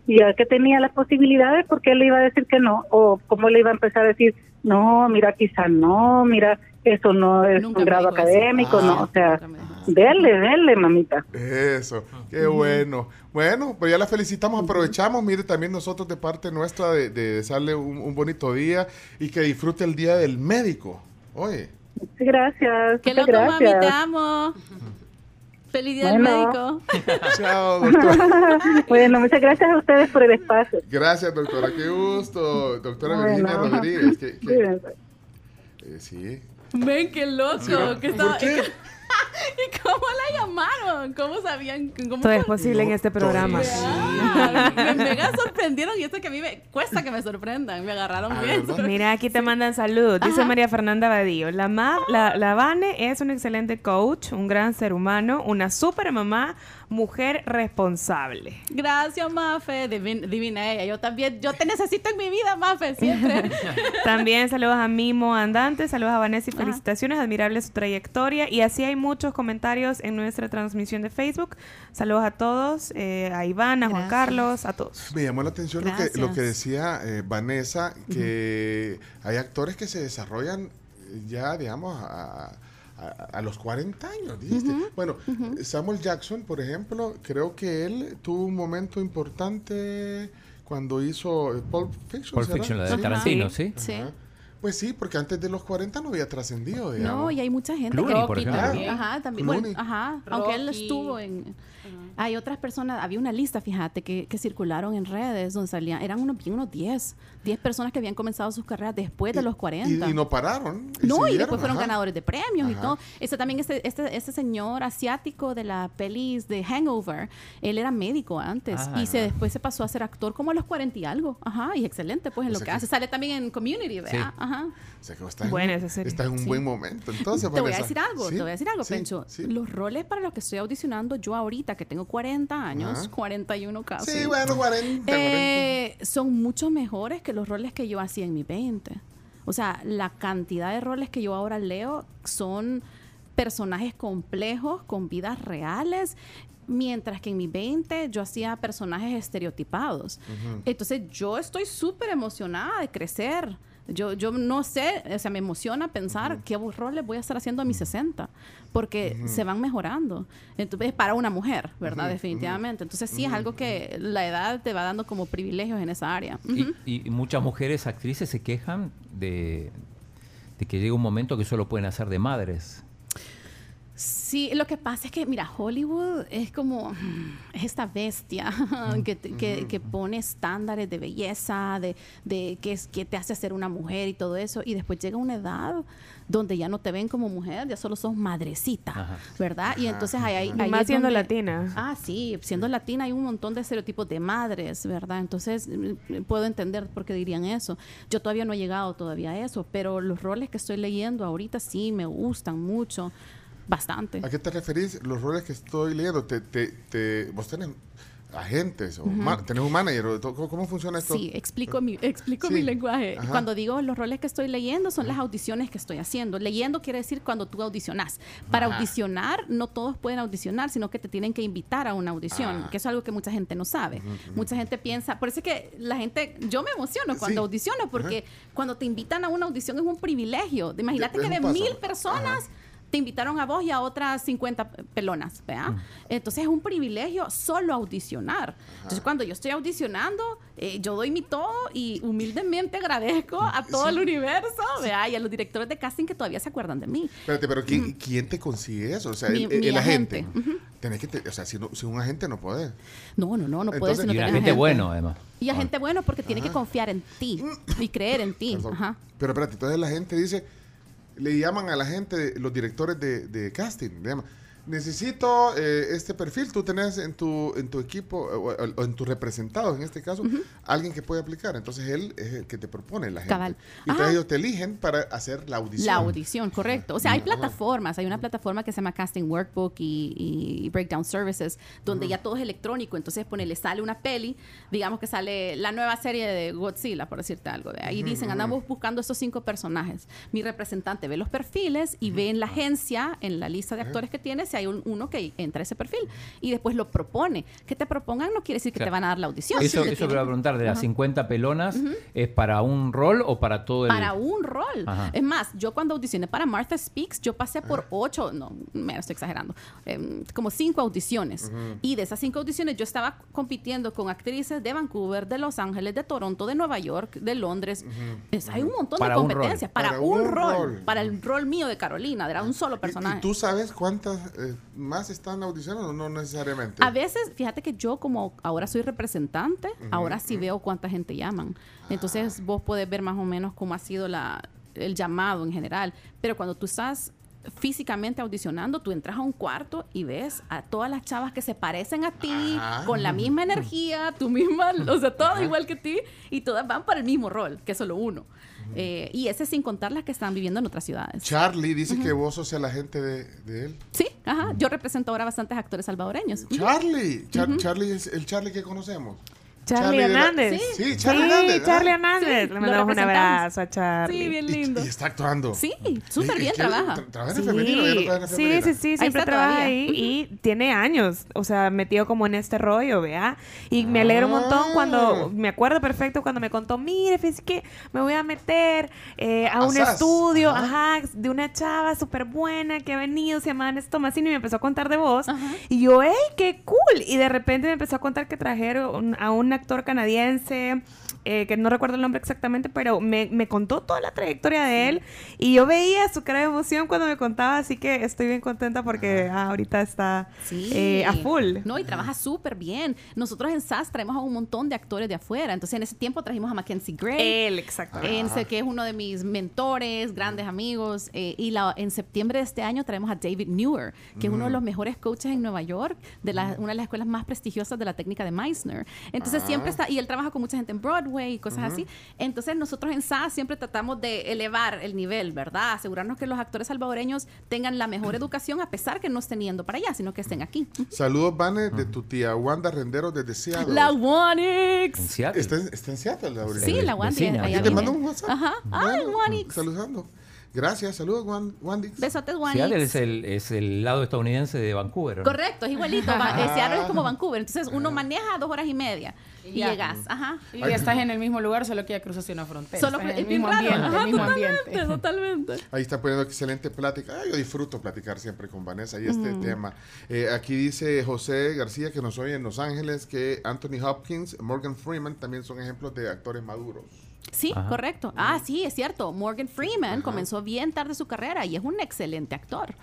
Y ya que tenía las posibilidades, ¿por qué le iba a decir que no? O cómo le iba a empezar a decir, no, mira, quizá no, mira, eso no es Nunca un grado académico, Ah. no, o sea, dele, dele, mamita. Eso, qué bueno. Bueno, pues ya la felicitamos, aprovechamos, mire, también nosotros de parte nuestra de, de desearle un, un bonito día y que disfrute el día del médico. Oye, Muchas gracias. Qué muchas loco, mami, gracias. te amo. Feliz día del Bueno. médico. chao, doctora. bueno, muchas gracias a ustedes por el espacio. Gracias, doctora, qué gusto. Doctora Bueno. Virginia Rodríguez. que- que- eh, sí. Ven, qué loco. ¿no? que ¿Por estaba- qué? ¿Y cómo la llamaron? ¿Cómo sabían? ¿Cómo Todo es posible en este programa. Ah, me mega sorprendieron y esto que a mí me cuesta que me sorprendan. Me agarraron bien. Mira, aquí te mandan salud. Dice Ajá. María Fernanda Badillo. La, ma- la, la Vane es un excelente coach, un gran ser humano, una super mamá, mujer responsable. Gracias, Mafe. Divin- divina ella. Yo también, yo te necesito en mi vida, Mafe, siempre. También saludos a Mimo Andante, saludos a Vanessa y Ajá. felicitaciones, admirable su trayectoria. Y así hay muchos comentarios en nuestra transmisión de Facebook. Saludos a todos, eh, a Iván, a Juan. Carlos, a todos. Me llamó la atención lo que, lo que decía eh, Vanessa, que hay actores que se desarrollan eh, ya, digamos, a, a, a los 40 años, dijiste. Bueno, Samuel Jackson, por ejemplo, creo que él tuvo un momento importante cuando hizo eh, Pulp Fiction. Pulp. Fiction, la de. Tarantino, ¿sí? Sí. Ajá. Pues sí, porque antes de los 40 no había trascendido, digamos. No, y hay mucha gente Clooney, que por Rocky ejemplo. también. Ajá, también. Bueno, ajá, aunque él Rocky. estuvo en hay otras personas, había una lista, fíjate, que, que circularon en redes donde salían, eran unos bien unos 10, 10 personas que habían comenzado sus carreras después de los 40. Y, y no pararon. No, y después fueron ajá. ganadores de premios y todo. Ese también, este, este, este señor asiático de la pelis de Hangover, él era médico antes Ah, y se después se pasó a ser actor como a los 40 y algo. Ajá, y excelente pues en O lo que, que- hace. Sale también en Community, ¿verdad? Sí. Ajá. O sea que estás, Buena en, estás en un Sí. buen momento. Entonces, te voy a decir algo, ¿Sí? te voy a decir algo, Sí, Pencho. sí. Los roles para los que estoy audicionando yo ahorita, que tengo 40 años, Ajá. 41 casi. Sí, bueno, 40. 40. Eh, son mucho mejores que los roles que yo hacía en mi 20. O sea, la cantidad de roles que yo ahora leo son personajes complejos con vidas reales. Mientras que en mi 20 yo hacía personajes estereotipados. Entonces yo estoy súper emocionada de crecer. Yo, yo no sé, o sea, me emociona pensar qué roles voy a estar haciendo a mis 60, porque se van mejorando. Entonces, para una mujer, ¿verdad? Definitivamente. Entonces, sí, es algo que la edad te va dando como privilegios en esa área. Y, y muchas mujeres actrices se quejan de, de que llega un momento que solo pueden hacer de madres. Sí, lo que pasa es que, mira, Hollywood es como mm, es esta bestia que, te- que, que pone estándares de belleza, de, de que, es, que te hace ser una mujer y todo eso, y después llega una edad donde ya no te ven como mujer, ya solo sos madrecita, Ajá. ¿verdad? Y entonces ahí, ahí, Y ahí más es siendo donde- latina. Ah, sí, siendo latina hay un montón de estereotipos de madres, ¿verdad? Entonces mm, puedo entender por qué dirían eso. Yo todavía no he llegado todavía a eso, pero los roles que estoy leyendo ahorita sí me gustan mucho, bastante. ¿A qué te referís? Los roles que estoy leyendo, te, te, te- vos tenés agentes o ma- tenés un manager. ¿Cómo, cómo funciona esto? Sí, explico mi, explico Sí. mi lenguaje. Ajá. Cuando digo los roles que estoy leyendo, son las audiciones que estoy haciendo. Leyendo quiere decir cuando tú audicionas. Para Ajá. audicionar, no todos pueden audicionar, sino que te tienen que invitar a una audición, Ah. que eso es algo que mucha gente no sabe. Mucha gente piensa, por eso es que la gente, yo me emociono cuando Sí. audiciono, porque cuando te invitan a una audición es un privilegio. Imagínate que de paso. mil personas te invitaron a vos y a otras 50 pelonas, ¿vea? Entonces es un privilegio solo audicionar. Entonces cuando yo estoy audicionando, eh, yo doy mi todo y humildemente agradezco a todo el universo, ¿vea? Y a los directores de casting que todavía se acuerdan de mí. Espérate, pero ¿quién, quién te consigue eso? O sea, Mi- el, el- mi el agente. agente. Tenés que te- o sea, si, no- si un agente no puede. No, no, no, no puedes Entonces- si no y agente. bueno, además. Y a gente bueno porque tiene que confiar en ti y creer en ti. Ajá. Pero espérate, entonces la gente dice, le llaman a la gente, los directores de, de casting, le llaman, necesito eh, este perfil, tú tenés en tu, en tu equipo o, o- en tu representado, en este caso, alguien que puede aplicar. Entonces él es el que te propone la gente. Cabal. Y entonces Ajá. ellos te eligen para hacer la audición. La audición, correcto. O sea, hay plataformas. Hay una plataforma que se llama Casting Workbook y, y Breakdown Services, donde ya todo es electrónico. Entonces, ponele, sale una peli, digamos que sale la nueva serie de Godzilla, por decirte algo. de ahí dicen, andamos buscando estos cinco personajes. Mi representante ve los perfiles y ve en la agencia, en la lista de actores que tiene, si hay un- uno que entra a ese perfil. Y después lo propone. Que te propongan no quiere decir que Claro. te van a dar la audición. Eso, Te eso tienen- iba a preguntar, de las 50 pelonas, ¿es para un rol o para todo el...? para un rol. Ajá. Es más, yo cuando audicioné para Martha Speaks, yo pasé por ocho, no, me estoy exagerando, em, como cinco audiciones. Y de esas cinco audiciones yo estaba compitiendo con actrices de Vancouver, de Los Ángeles, de Toronto, de Nueva York, de Londres. Es- hay un montón Para de un rol. competencias para, Para un, rol, rol. para el rol mío de Carolina, era un solo ¿Y- personaje. ¿Y, tú sabes cuántas eh, más están audicionando? No necesariamente. A veces, fíjate que yo como ahora soy representante, ahora sí veo cuánta gente llaman. Entonces vos podés ver más o menos cómo ha sido la, el llamado en general. Pero cuando tú estás físicamente audicionando, tú entras a un cuarto y ves a todas las chavas que se parecen a ti, Ajá. con la misma energía, tú misma, o sea, todo igual que ti, y todas van para el mismo rol, que es solo uno. Eh, y ese sin contar las que están viviendo en otras ciudades. Charlie dice que vos sos el agente de, de él. Sí, ajá. Yo represento ahora bastantes actores salvadoreños. Charlie, Char- Charlie es el Charlie que conocemos. Charlie la- Hernández. Sí, Charlie Hernández. Charlie Hernández. Sí, Le mandamos un abrazo a Charlie. Sí, bien lindo. Y, está actuando. Sí, súper bien trabaja. tra- Trabaja en Sí, femenino. ya no trabaja en sí, femenino. sí, sí, siempre trabaja todavía. ahí y tiene años, o sea, metido como en este rollo, ¿vea? Y me alegro un montón Ah. cuando, me acuerdo perfecto cuando me contó, mire, fíjese que me voy a meter eh, a A un SAS. estudio, Ajá. ajá. de una chava súper buena que ha venido, se llama Nes Tomasini y me empezó a contar de vos. Ajá. Y yo, ¡ey, qué cool! Y de repente me empezó a contar que trajeron a un actor canadiense, eh, que no recuerdo el nombre exactamente, pero me, me contó toda la trayectoria de él. Y yo veía su cara de emoción cuando me contaba, así que estoy bien contenta porque ah, ahorita está Sí. eh, a full. No, y trabaja súper bien. Nosotros en SAS traemos a un montón de actores de afuera. Entonces, en ese tiempo trajimos a Mackenzie Gray. Él, exactamente. En se- que es uno de mis mentores, grandes amigos. eh, y la- en septiembre de este año traemos a David Newer, que es uno de los mejores coaches en Nueva York, de la- una de las escuelas más prestigiosas de la técnica de Meissner. Entonces siempre está, y él trabaja con mucha gente en Broadway y cosas así. Entonces nosotros en SAS siempre tratamos de elevar el nivel, ¿verdad? Asegurarnos que los actores salvadoreños tengan la mejor educación a pesar que no estén yendo para allá, sino que estén aquí. Saludos, Vane, de tu tía Wanda Rendero desde Seattle. La En Wanix. Seattle. Está, en- está en Seattle, Laura. Sí, la allá Aquí te mando un WhatsApp. Ajá. Ah, Bueno, Wanix. Saludando. Gracias, saludos, Wan- Wandix. Besotes, Wanix. Seattle es el, es el lado estadounidense de Vancouver. ¿no? Correcto, es igualito. Va- eh, Seattle es como Vancouver. Entonces uno maneja dos horas y media y llegas. Ajá. Y ya estás en el mismo lugar, solo que ya cruzaste una frontera. Solo Estás en el mismo ambiente, Ajá, el mismo totalmente, ambiente. totalmente. Ahí está poniendo excelente plática. Ay, yo disfruto platicar siempre con Vanessa y este tema. Eh, aquí dice José García que nos oye en Los Ángeles que Anthony Hopkins, Morgan Freeman también son ejemplos de actores maduros. Sí, Ajá. correcto. Ah, sí, es cierto. Morgan Freeman comenzó bien tarde su carrera y es un excelente actor.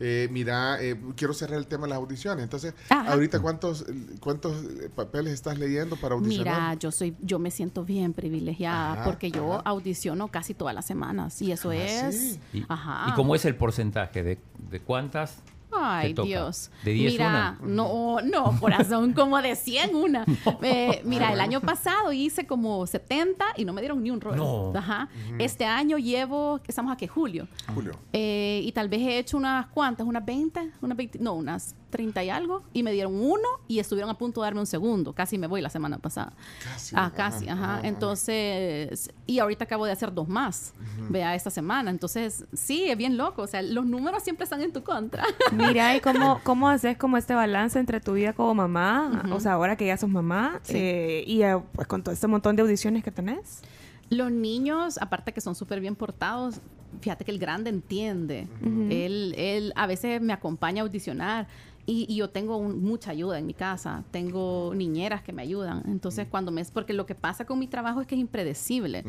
Eh, mira, eh, quiero cerrar el tema de las audiciones. Entonces, Ajá. ahorita cuántos cuántos papeles estás leyendo para audicionar? Mira, yo soy, yo me siento bien privilegiada Ajá, porque yo ajá. audiciono casi todas las semanas y eso Ah, es, sí. ¿Y, ajá. ¿Y cómo es el porcentaje? ¿De, de cuántas? Ay? Dios. ¿De 10 mira, una? no, no, corazón, como de 100 una. Eh, mira, el año pasado hice como 70 y no me dieron ni un rol. No. Ajá. Este año llevo, estamos aquí, julio. Julio. Eh, y tal vez he hecho unas cuantas, unas 20, unas 20, no, unas 30 y algo, y me dieron uno y estuvieron a punto de darme un segundo. Casi me voy la semana pasada. Casi. Ah, ajá, casi, ajá. Entonces, y ahorita acabo de hacer dos más, vea, esta semana. Entonces, sí, es bien loco. O sea, los números siempre están en tu contra. Mira, ¿y cómo, cómo haces como este balance entre tu vida como mamá, o sea, ahora que ya sos mamá, Sí. eh, y eh, pues con todo este montón de audiciones que tenés? Los niños, aparte que son súper bien portados, fíjate que el grande entiende. él, él a veces me acompaña a audicionar y, y yo tengo un- mucha ayuda en mi casa. Tengo niñeras que me ayudan. Entonces, cuando me... Porque lo que pasa con mi trabajo es que es impredecible.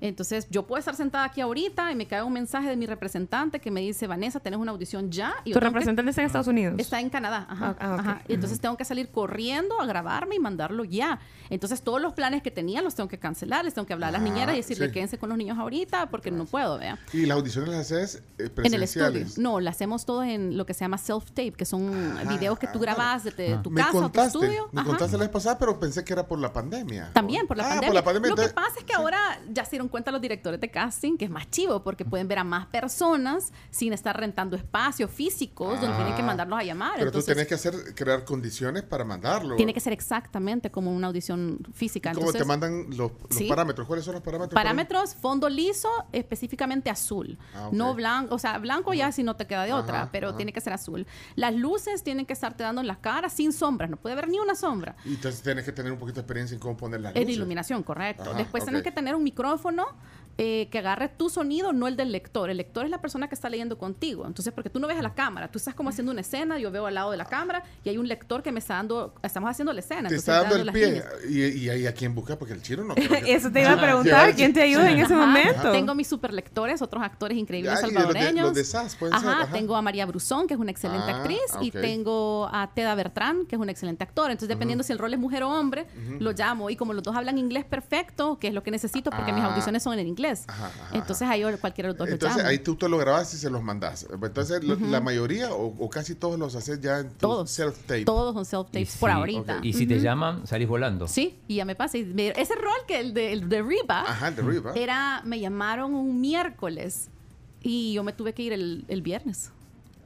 Entonces, yo puedo estar sentada aquí ahorita y me cae un mensaje de mi representante que me dice, Vanessa, tenés una audición ya. Y ¿Tu que- representante está en Estados Unidos? Está en Canadá, ajá, Ah, ah, ajá. Entonces tengo que salir corriendo a grabarme y mandarlo ya. Entonces todos los planes que tenía los tengo que cancelar, les tengo que hablar a las Ah, niñeras y decirle sí. quédense con los niños ahorita porque no puedo, vea. Y las audiciones las haces eh, En el estudio. presenciales. No, lo hacemos todo en lo que se llama self-tape, que son videos que tú grabas desde tu Me casa o tu contaste, estudio. me Ajá. contaste la vez pasada, pero pensé que era por la pandemia. También por la Ah, pandemia. por la pandemia. Lo que pasa es que ahora ya se dieron cuenta los directores de casting que es más chivo porque pueden ver a más personas sin estar rentando espacios físicos donde tienen que Ah, mandarlos a llamar. Pero Entonces, tú tenés que hacer, crear condiciones para mandarlo. tiene que ser exactamente como una audición física. ¿Cómo te mandan los, los Sí. parámetros? ¿Cuáles son los parámetros? Parámetros, fondo liso, específicamente azul. Ah. No blanco, o sea, blanco ya si no te queda de otra, Ajá, pero ajá. tiene que ser azul. Las luces tienen que estarte dando en la cara sin sombras, no puede haber ni una sombra. Y entonces tienes que tener un poquito de experiencia en cómo poner las En luces. iluminación, correcto. Ajá, Después tienes que tener un micrófono eh, que agarre tu sonido, no el del lector. El lector es la persona que está leyendo contigo. Entonces, porque tú no ves a la cámara, tú estás como haciendo una escena, yo veo al lado de la cámara y hay un lector que me está dando, estamos haciendo la escena. Te está dando el pie. Y, y ahí a quién buscar, porque el chino no. que- Eso te iba a preguntar, ¿quién te ayuda en ese Ajá. momento? Tengo mis superlectores, otros actores increíbles y de los de- salvadoreños. los de SAS pueden ser, ajá, ajá. tengo a María Brusón, que es una excelente Ah, actriz, y tengo a Teda Bertrán, que es un excelente actor. Entonces, dependiendo si el rol es mujer o hombre, lo llamo. Y como los dos hablan inglés perfecto, que es lo que necesito, porque mis Ah. audiciones son en inglés. Ajá, ajá, Entonces, ahí cualquiera de los dos Entonces lo ahí tú te lo grabas y se los mandas. Entonces la mayoría o, o casi todos los haces ya en tu Todos. self-tape. Todos son self-tapes Y por ahorita. Y si te llaman, salís volando. Sí, y ya me pasa. Y me- ese rol que el de, el de Reba Ajá, el de Riva. era, me llamaron un miércoles y yo me tuve que ir el, el viernes.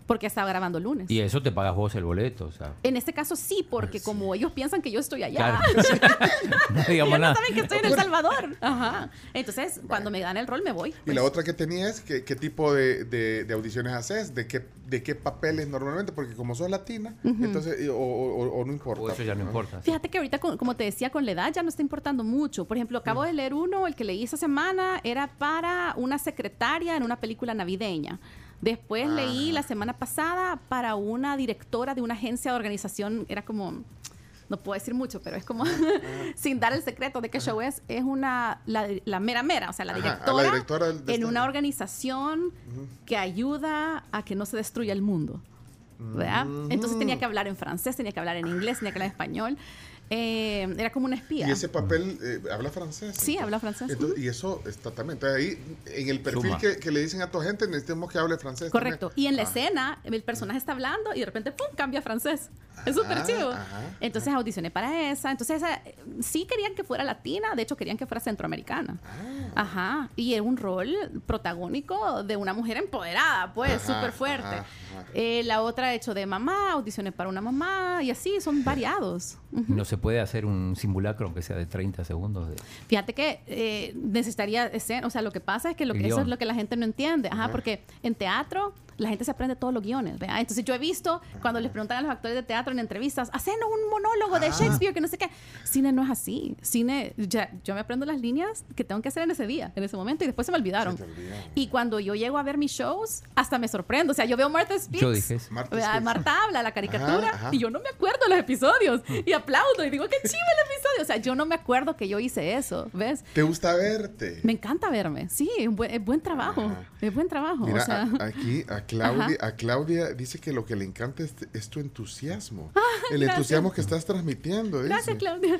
Porque estaba grabando lunes. Y eso te pagas vos el boleto, o sea. En este caso sí, porque como ellos piensan que yo estoy allá, Claro. no digamos ellos no nada. saben que estoy en El Salvador. Ajá. Entonces, cuando me dan el rol, me voy. Y pues. la otra que tenías, ¿qué, qué tipo de, de- de audiciones haces? ¿De qué, ¿De qué papeles normalmente? Porque como sos latina, entonces, o, o- o- o no importa. O eso ya no ¿no? importa. Fíjate que ahorita, con- como te decía, con la edad ya no está importando mucho. Por ejemplo, acabo de leer uno, el que leí esta semana, era para una secretaria en una película navideña. Después leí la semana pasada para una directora de una agencia de organización, era como, no puedo decir mucho, pero es como, sin dar el secreto de qué show es, es una, la, la mera mera, o sea, la Ajá, directora, la directora del- de en una organización que ayuda a que no se destruya el mundo. ¿verdad? Entonces tenía que hablar en francés, tenía que hablar en inglés, tenía que hablar en español. Eh, era como una espía. Y ese papel eh, habla francés. Sí, habla francés. Entonces, y eso está también. Entonces, ahí, en el perfil que, que le dicen a tu gente, necesitamos que hable francés. también. Correcto. Y en la Ah. escena, el personaje está hablando y de repente, ¡pum!, cambia a francés. Es súper Ajá, chido. ajá, Entonces audicioné para esa. Entonces esa, sí querían que fuera latina, de hecho querían que fuera centroamericana. Ah. Ajá. Y era un rol protagónico de una mujer empoderada, pues, súper fuerte. ajá, ajá. Eh, la otra hecho de mamá, audicioné para una mamá y así, son variados. No se puede hacer un simulacro aunque sea de 30 segundos. De... Fíjate que eh, necesitaría escena, o sea, lo que pasa es que, lo que eso es lo que la gente no entiende, ajá, porque en teatro la gente se aprende todos los guiones, ¿verdad? Entonces yo he visto cuando les preguntan a los actores de teatro en entrevistas, hacenos un monólogo de Shakespeare que no sé qué. Cine no es así. Cine, ya, yo me aprendo las líneas que tengo que hacer en ese día, en ese momento y después se me olvidaron. Se. Y cuando yo llego a ver mis shows, hasta me sorprendo. O sea, yo veo Martha Speaks. Yo dije. Marta ¿verdad? Speaks. Marta habla la caricatura Ajá, ajá. y yo no me acuerdo los episodios y aplaudo y digo qué chivo el episodio. O sea, yo no me acuerdo que yo hice eso, ¿ves? ¿Te gusta verte? Me encanta verme, sí, es buen, buen trabajo, Ajá. es buen trabajo. Mira, o sea, a- aquí a Claudia, a Claudia dice que lo que le encanta es, es tu entusiasmo. el gracias. entusiasmo que estás transmitiendo. dice. gracias, Claudia.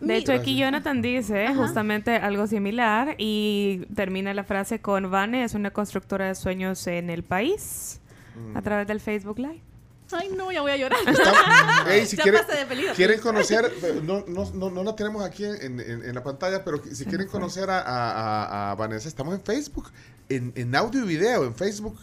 De Mi- hecho, aquí Jonathan dice justamente algo similar y termina la frase con Vane es una constructora de sueños en el país Mm. a través del Facebook Live. Ay, no, ya voy a llorar. Está- Ey, si Ya quieren, pasé de peligro. quieren conocer, no, no, no, no la tenemos aquí en, en- en la pantalla, pero si quieren conocer a, a- a- a Vanessa, estamos en Facebook, en, en audio y video, en Facebook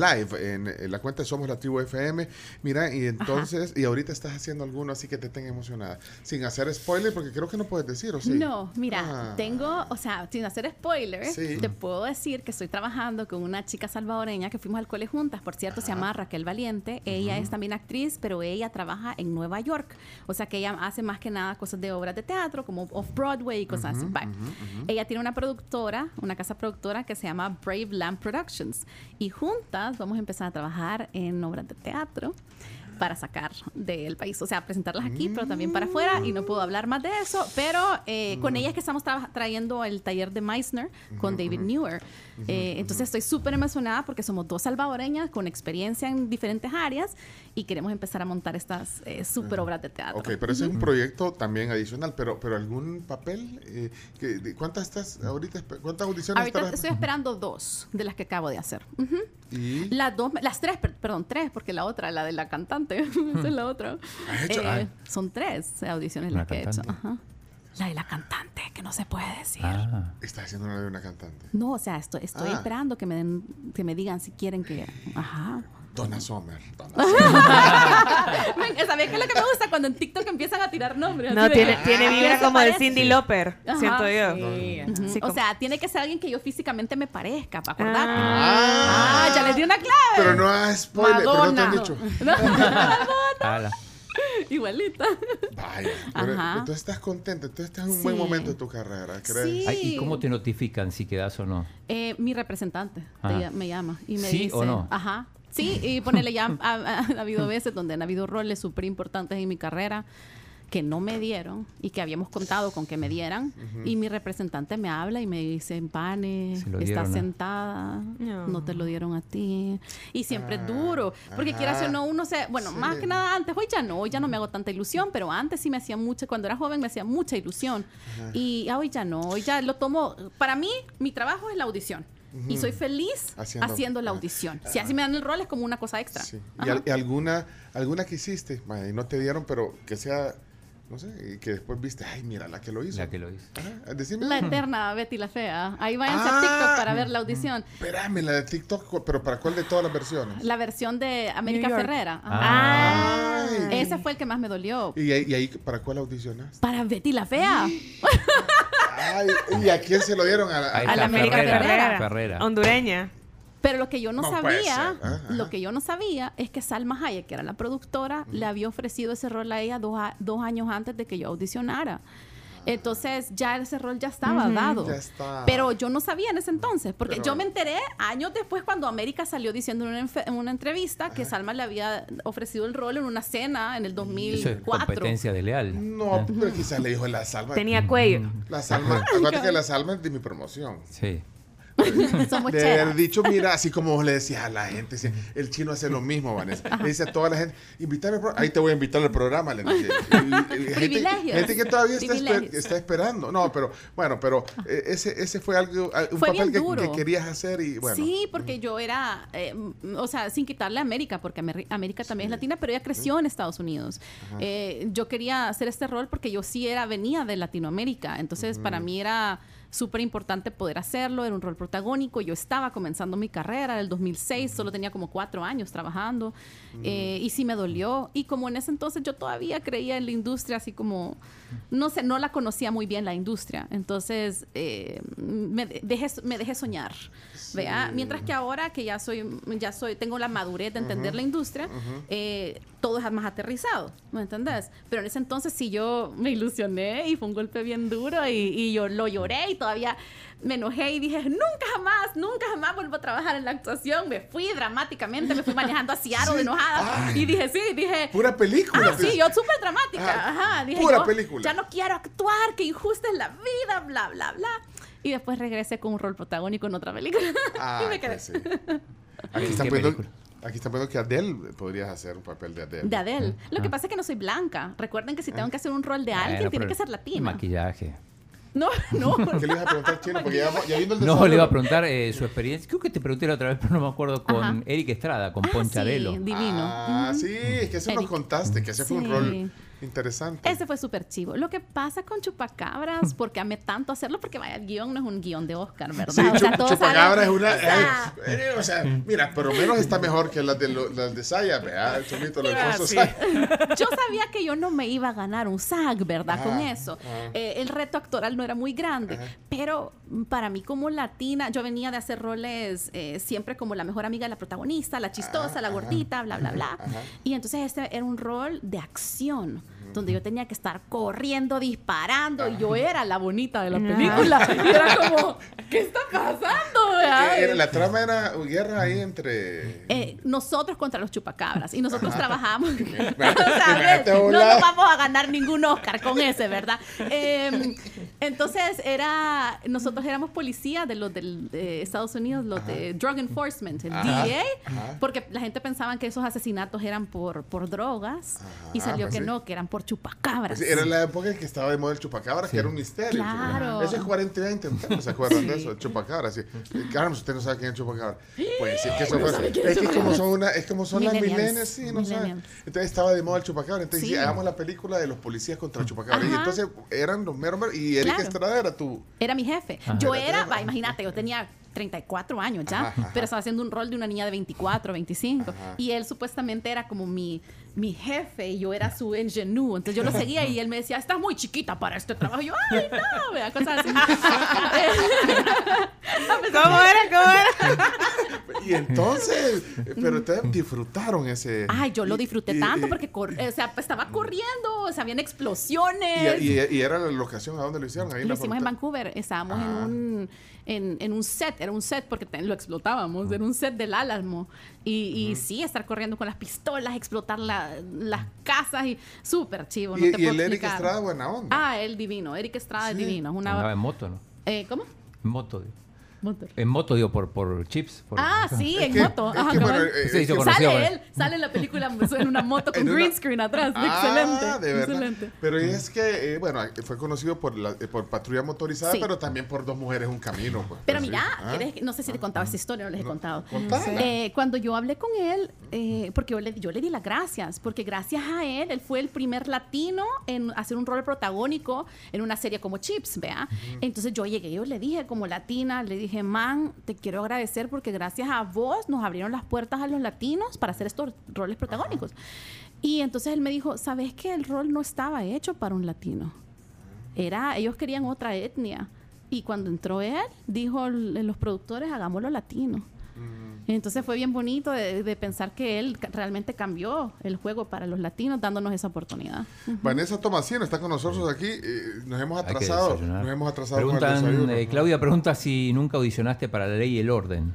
Live, en, en la cuenta de Somos la Tribu FM. Mira, y entonces, y ahorita estás haciendo alguno así que te tenga emocionada. Sin hacer spoiler, porque creo que no puedes decir, ¿o sí? No, mira, Ah. tengo, o sea, sin hacer spoiler, Sí. te puedo decir que estoy trabajando con una chica salvadoreña que fuimos al cole juntas, por cierto, se llama Raquel Valiente. Ella es también actriz, pero ella trabaja en Nueva York. O sea que ella hace más que nada cosas de obras de teatro, como off-Broadway y cosas así. Ella tiene una productora, una casa productora que se llama Brave Lamb Productions. Y juntas vamos a empezar a trabajar en obras de teatro para sacar del país, o sea, presentarlas aquí, pero también para afuera, y no puedo hablar más de eso, pero eh, con ella es que estamos traba- trayendo el taller de Meissner con David Newer. Eh, entonces estoy súper emocionada porque somos dos salvadoreñas con experiencia en diferentes áreas y queremos empezar a montar estas eh, súper obras de teatro. Ok, pero ese es un proyecto también adicional, pero, pero algún papel, eh, que, ¿cuántas estás ahorita, cuántas audiciones Ahorita estarás- estoy esperando dos de las que acabo de hacer. Y Las dos, las tres, per- perdón, tres, porque la otra, la de la cantante, esa es la otra. ¿Has hecho? Eh, son tres audiciones ¿La las que he hecho. cantante? Ajá. La de la cantante, que no se puede decir. Ah, estás haciendo una de una cantante. No, o sea, estoy, estoy Ah. esperando que me den, que me digan si quieren que. Ajá. Donna Sommer. Donna ¿Sabes qué es lo que me gusta? Cuando en TikTok empiezan a tirar nombres. No, de tiene, que, tiene "¿A vibra como de parece?". Cindy Lauper, Ajá, siento yo. Sí. Ujú. Sí, o sea, tiene que ser alguien que yo físicamente me parezca, para acordarte. Ah. Ah, ya les di una clave. Pero no has spoiler, pero no te han Madonna. dicho. ala. Igualita. Vaya. pero- Ajá. entonces estás contenta. Entonces estás en un buen momento de tu carrera, ¿crees? Sí. Ay, ¿Y cómo te notifican si quedas o no? Eh, mi representante te me llama y me ¿Sí dice, o no? ajá, sí, y ponele ya, ha, ha- ha habido veces donde han habido roles súper importantes en mi carrera que no me dieron y que habíamos contado con que me dieran y mi representante me habla y me dice, Pane, Se estás dieron, sentada, No. no. te lo dieron a ti y siempre es duro, porque quieras o no, uno se, bueno, Sí. más que nada antes, hoy ya no, hoy ya no me hago tanta ilusión, pero antes sí me hacía mucha, cuando era joven me hacía mucha ilusión y hoy ya no, hoy ya lo tomo, para mí mi trabajo es la audición. Y soy feliz Haciendo- haciendo, la ah. audición. Si así me dan el rol es como una cosa extra. Sí. ¿Y, al- y alguna, alguna que hiciste? Y no te dieron, pero que sea No sé, y que después viste, ay, mira la que lo hizo. La que lo hizo. Decime. La eterna Betty la Fea. Ahí vayan Ah. a TikTok para ver la audición. Espérame, la de TikTok, pero ¿para cuál de todas las versiones? La versión de América. Ferrera. Ah. Ay. Ese fue el que más me dolió. ¿Y ahí, y ahí para cuál audicionaste? Para Betty la Fea. Ay, ¿y a quién se lo dieron? A, la América Ferrera. Ferrera. Ferrera. Hondureña. Pero lo que yo no, sabía, ser. Ajá, ajá. lo que yo no sabía es que Salma Hayek, que era la productora, le había ofrecido ese rol a ella dos, a- dos años antes de que yo audicionara. Entonces ya ese rol ya estaba dado. Ya está. Pero yo no sabía en ese entonces, porque Pero- yo me enteré años después cuando América salió diciendo en una, enfe- en una entrevista que Salma le había ofrecido el rol en una cena en el Eso es 2004. competencia desleal. No, pero quizás le dijo la salva. Tenía cuello. La salva. Acuérdate que la salva es de mi promoción. Sí. Somos De cheras. haber dicho, mira, así como vos le decías a la gente, el chino hace lo mismo, Vanessa. Le dice a toda la gente, invítame al programa. Ahí te voy a invitar al programa. Le y gente, que todavía está, esper- Privilegios. está esperando. No, pero bueno, pero eh, ese, ese fue algo, un Fue papel que, querías hacer y bueno. Sí, porque yo era, eh, o sea, sin quitarle a América, porque América también es latina, pero ella creció en Estados Unidos. Eh, yo quería hacer este rol porque yo sí era, venía de Latinoamérica, entonces para mí era súper importante poder hacerlo, era un rol protagónico, yo estaba comenzando mi carrera en el 2006, solo tenía como cuatro años trabajando, eh, y sí me dolió, y como en ese entonces yo todavía creía en la industria, así como, no sé, no la conocía muy bien la industria, entonces eh, me, dejé, me dejé soñar, ¿vea? Mientras que ahora que ya soy, ya soy, tengo la madurez de entender la industria, eh, todo es más aterrizado, ¿me entendés? Pero en ese entonces sí yo me ilusioné y fue un golpe bien duro y, y yo lo lloré y todavía me enojé y dije, nunca jamás, nunca jamás vuelvo a trabajar en la actuación. Me fui dramáticamente, me fui manejando a Seattle enojada Ay. y dije, sí, dije... Pura película. Ah, sí, yo súper dramática. Ah, Ajá, dije, pura película. Ya no quiero actuar, que injusta es la vida, bla, bla, bla. Y después regresé con un rol protagónico en otra película. Ah, y me quedé. pues sí. Aquí ¿Qué están poniendo, aquí están poniendo que Adele podrías hacer un papel de Adele. De Adele. Lo que Ah. pasa es que no soy blanca. Recuerden que si tengo que hacer un rol de Bueno, alguien, tiene que ser latina. Maquillaje. No, no. ¿Qué le ibas a preguntar, Chino? Porque ya, ya viendo el No, le iba a preguntar eh, su experiencia. Creo que te pregunté la otra vez, pero no me acuerdo. Con Ajá. Eric Estrada, con Ah, Poncharelo. sí, divino. Ah, sí, es que eso nos Eric. contaste, que ese fue un rol interesante. Ese fue súper chivo. Lo que pasa con Chupacabras, porque amé tanto hacerlo, porque vaya, el guion no es un guion de Oscar, ¿verdad? Sí, O sea, Chup- todos Chupacabra es una. o sea, eh, eh, o sea, mira, por lo menos está mejor que las de, lo- las de Saya, ¿verdad? El chomito, lo Ah, sí. Saya. yo sabía que yo no me iba a ganar un SAG, ¿verdad? Con eso. ajá. Eh, el reto actoral no era muy grande, pero para mí como latina, yo venía de hacer roles eh, siempre como la mejor amiga de la protagonista, la chistosa, la ajá. gordita, bla, bla, bla. Y entonces este era un rol de acción. Donde yo tenía que estar corriendo, disparando, y yo era la bonita de la película. Y era como, ¿qué está pasando? era- la trama era guerra ahí entre. Eh, nosotros contra los chupacabras y nosotros trabajamos. no nos vamos a ganar ningún Oscar con ese, ¿verdad? Eh, entonces era, nosotros éramos policías de los de Estados Unidos, los de Drug Enforcement, el Ajá, DEA, ajá. porque la gente pensaba que esos asesinatos eran por, por drogas y salió pues que sí. no, que eran por chupacabras. Pues era la época en que estaba de moda el chupacabra, que era un misterio. Claro. Eso es 40 y 20, ¿ustedes no se acuerdan de eso? El chupacabra, sí. Carlos, usted no sabe quién es el chupacabra. Pues sí, que eso No fue- es Es que como son, una, es como son las milenias, sí, no saben. Entonces estaba de moda el chupacabra. Entonces Sí. hagamos la película de los policías contra el chupacabra. Y entonces eran los meros, meros- y Erika Claro. Estrada era tu. Era mi jefe. Ajá. Yo Era era, va, imagínate, yo tenía 34 años ya, Ajá, ajá. pero estaba haciendo un rol de una niña de 24, 25. Ajá. Y él supuestamente era como mi, mi jefe y yo era su ingenue. Entonces yo lo seguía y él me decía, estás muy chiquita para este trabajo. Y yo, ay, no, vea, cosas así. ¿Cómo era? ¿Cómo era? Y entonces, pero ustedes disfrutaron ese. Ay, yo lo disfruté y- tanto y- porque cor- o sea, pues, estaba corriendo, o sea, habían explosiones. y- y era la locación, ¿a dónde lo hicieron? Ahí Lo hicimos en. Vancouver, estábamos en Ah. un en, en un set, era un set porque te- lo explotábamos, era un set del Álamo. Y, y sí, estar corriendo con las pistolas, explotar la- las casas y súper chivo. No Y, te y puedo el Eric. Estrada, buena onda. Ah, él divino, Eric Estrada es divino. es Andaba Una, en moto, ¿no? eh, ¿Cómo? En moto. digo. Motor. En moto, digo, por, por chips. por- Ah, sí, Es en que- moto. Ajá, bueno, eh, Se es hizo que- conocido, Sale él, sale en la película en una moto con una- green screen atrás. Ah, excelente. de verdad. excelente. Pero es que, eh, bueno, fue conocido por, la, eh, por patrulla motorizada, Sí. pero también por dos mujeres un camino. Pues, Pero mira. Ah. ¿querés que- no sé si te contaba esta historia o no les he contado. Contala. Eh, cuando yo hablé con él, eh, porque yo le, yo le di las gracias, porque gracias a él, él fue el primer latino en hacer un rol protagónico en una serie como Chips, ¿vea? Entonces yo llegué, yo le dije como latina, le dije, man, te quiero agradecer porque gracias a vos nos abrieron las puertas a los latinos para hacer estos roles protagónicos. Y entonces él me dijo, ¿sabes que el rol no estaba hecho para un latino? Era, ellos querían otra etnia. Y cuando entró él, dijo los productores, hagámoslo latino. Entonces fue bien bonito de, de pensar que él realmente cambió el juego para los latinos, dándonos esa oportunidad. Vanessa Tomasino está con nosotros aquí. eh, nos hemos atrasado. Nos hemos atrasado con el Preguntan, eh, Claudia pregunta si nunca audicionaste para la ley y el orden.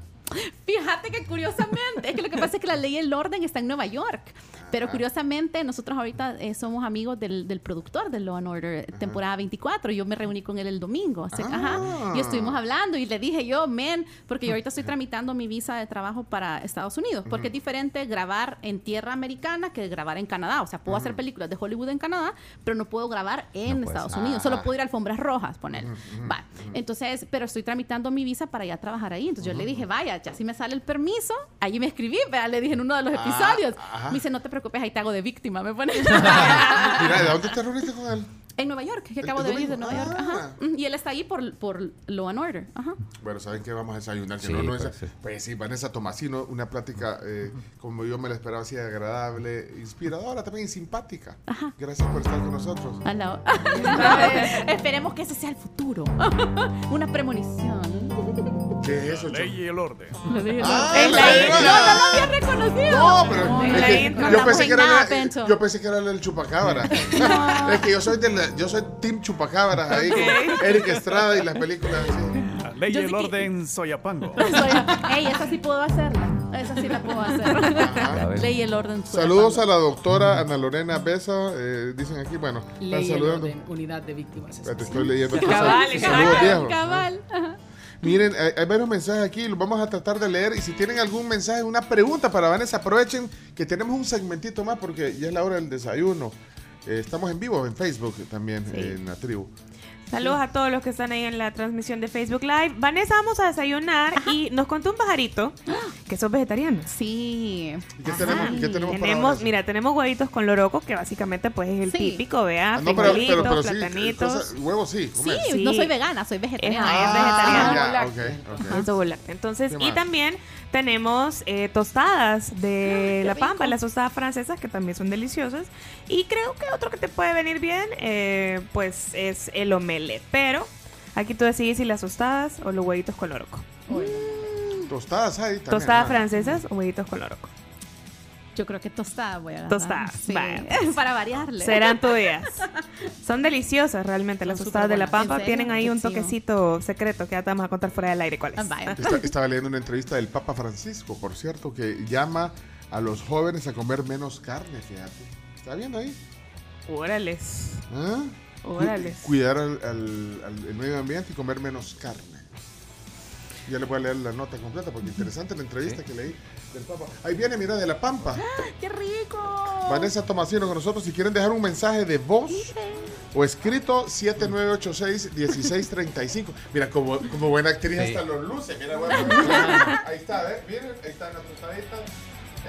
Fíjate que curiosamente, es que lo que pasa es que la ley y el orden está en Nueva York. Pero curiosamente, nosotros ahorita eh, somos amigos del, del productor de Law and Order, temporada 24. Yo me reuní con él el domingo. así- ajá, y estuvimos hablando y le dije yo, men, porque yo ahorita estoy tramitando mi visa de trabajo para Estados Unidos. Porque es diferente grabar en tierra americana que grabar en Canadá. O sea, puedo hacer películas de Hollywood en Canadá, pero no puedo grabar en No. Estados Unidos. Solo Ah. puedo ir a alfombras rojas, poner. Va. Entonces, pero estoy tramitando mi visa para ya trabajar ahí. Entonces yo le dije, vaya, ya si me sale el permiso, allí me escribí, vea, le dije en uno de los Ah, episodios. ajá. Me dice, no te preocupes, ahí te hago de víctima, me pone. Mira, ¿de dónde te reuniste con él? en Nueva York, que ¿El- acabo de venir de? Nueva York. Ajá. Ah. Mm, Y él está ahí por, por Law and Order. Ajá. Bueno, ¿saben qué? Vamos a desayunar. Sí, no, no pues, es- sí. pues sí, Vanessa Tomasino, una plática eh, como yo me la esperaba, así agradable, inspiradora, también y simpática. Ajá. Gracias por estar con nosotros. La- Esperemos que ese sea el futuro. Una premonición. ¿Qué es eso? Ley y el orden. Ah, Es la la intro. No, no lo había reconocido. No, pero En es la que intro. yo, pensé en que era nada, el, yo pensé que era el chupacabra. es que yo soy del, yo soy team chupacabra ahí con Eric Estrada y las películas así. La ley y el sí que- orden Soyapango. Soy- Ey, esa sí puedo hacerla. Esa sí la puedo hacer. Ley y el orden. Saludos a la doctora Ana Lorena Besa, eh, dicen aquí, bueno, están Ley y el saludando. orden, unidad de víctimas. Espérate, estoy leyendo. Cabal, Saludos, cabal, viejo. Cabal. Miren, hay, hay varios mensajes aquí, los vamos a tratar de leer. Y si tienen algún mensaje, una pregunta para Vanessa, aprovechen que tenemos un segmentito más porque ya es la hora del desayuno. Eh, estamos en vivo en Facebook también, en la tribu. Saludos a todos los que están ahí en la transmisión de Facebook Live. Vanessa, vamos a desayunar y nos contó un pajarito que sos vegetariano. Sí. ¿Y qué tenemos, qué tenemos, Tenemos, mira, tenemos huevitos con loroco, que básicamente pues es el Sí. típico, vea, Ah, no, pero, pero, pero sí, platanitos. cosas- huevos sí. Sí. Sí. no soy vegana, soy vegetariana. Ajá, es vegetariana. Ah, ya, ok, ok. Eso volante. Entonces, ¿Qué y también tenemos eh, tostadas de La Pampa, rico. las tostadas francesas, que también son deliciosas. Y creo que otro que te puede venir bien, eh, pues es el omelette. Pero aquí tú decides si las tostadas o los huevitos con loroco. Tostadas hay también. Tostadas ah. francesas o huevitos con loroco. Yo creo que tostada voy a agarrar. Tostadas, Sí. Para variarle. Serán tuyas. Son deliciosas realmente las tostadas de La. Pampa. Tienen ahí un Sí. toquecito secreto que ya te vamos a contar fuera del aire cuál es. Ah. Esta- estaba leyendo una entrevista del Papa Francisco, por cierto, que llama a los jóvenes a comer menos carne, fíjate. ¿Está viendo ahí? Órales. ¿Ah? Órales. Cuidar al, al- al- el medio ambiente y comer menos carne. Ya le voy a leer la nota completa porque interesante la entrevista que leí del Papa. Ahí viene, mira, de La Pampa. ¡Qué rico! Vanessa Tomasino con nosotros. Si quieren dejar un mensaje de voz o escrito 7986-1635. Mira, como, como buena actriz Sí. hasta los luces. Mira, bueno, ahí está, ¿ves? Miren, ahí está la tostadita.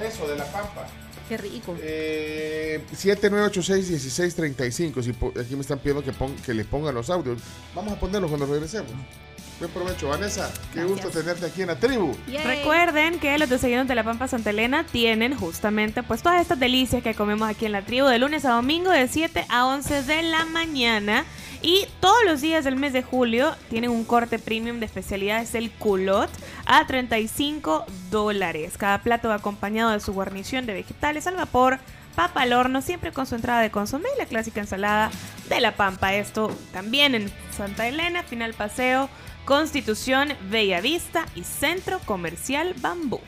Eso, de La Pampa. ¡Qué rico! Eh, 7986-1635. Si po- aquí me están pidiendo que, pon- que les pongan los audios. Vamos a ponerlos cuando regresemos. Buen provecho, Vanessa. Qué Gracias. gusto tenerte aquí en la tribu. Yay. Recuerden que los desayunos de la Pampa Santa Elena tienen justamente pues todas estas delicias que comemos aquí en la tribu de lunes a domingo de 7 a 11 de la mañana. Y todos los días del mes de julio tienen un corte premium de especialidades el culot a 35 dólares. Cada plato va acompañado de su guarnición de vegetales al vapor, papa al horno, siempre con su entrada de consomé y la clásica ensalada de la Pampa. Esto también en Santa Elena, Final Paseo, Constitución, Bellavista y Centro Comercial Bambú.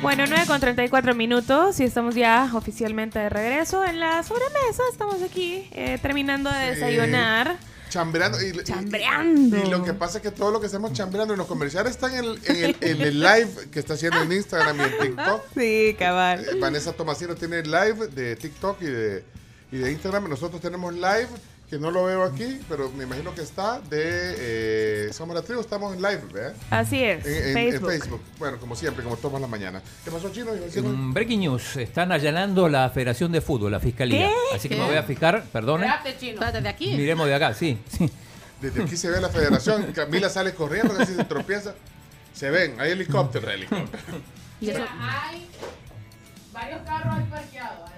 Bueno, 9 con 34 minutos y estamos ya oficialmente de regreso en la sobremesa. Estamos aquí eh, terminando de desayunar. Chambreando. Y, y- Chambreando. Y, lo que pasa es que todo lo que hacemos chambreando en los comerciales está en el, en el, en el live que está haciendo en Instagram y en TikTok. Sí, cabal. Eh, Vanessa Tomasino tiene live de TikTok y de, y de Instagram. Nosotros tenemos live, que no lo veo aquí, pero me imagino que está, de eh, Somos la Tribu. Estamos en live, ¿verdad? Así es. En, en- en Facebook. Bueno, como siempre, como todas las mañanas. ¿Qué pasó, Chino? Breaking news, están allanando la Federación de Fútbol, la Fiscalía. ¿Qué? Así que ¿Qué? me voy a fijar, perdone. Espérate, chino. Espérate, de aquí. Miremos de acá, sí. sí. Desde aquí se ve la federación. Camila sale corriendo, casi se tropieza. Se ven, hay helicóptero, helicóptero. Y eso- Hay varios carros ahí parqueados, de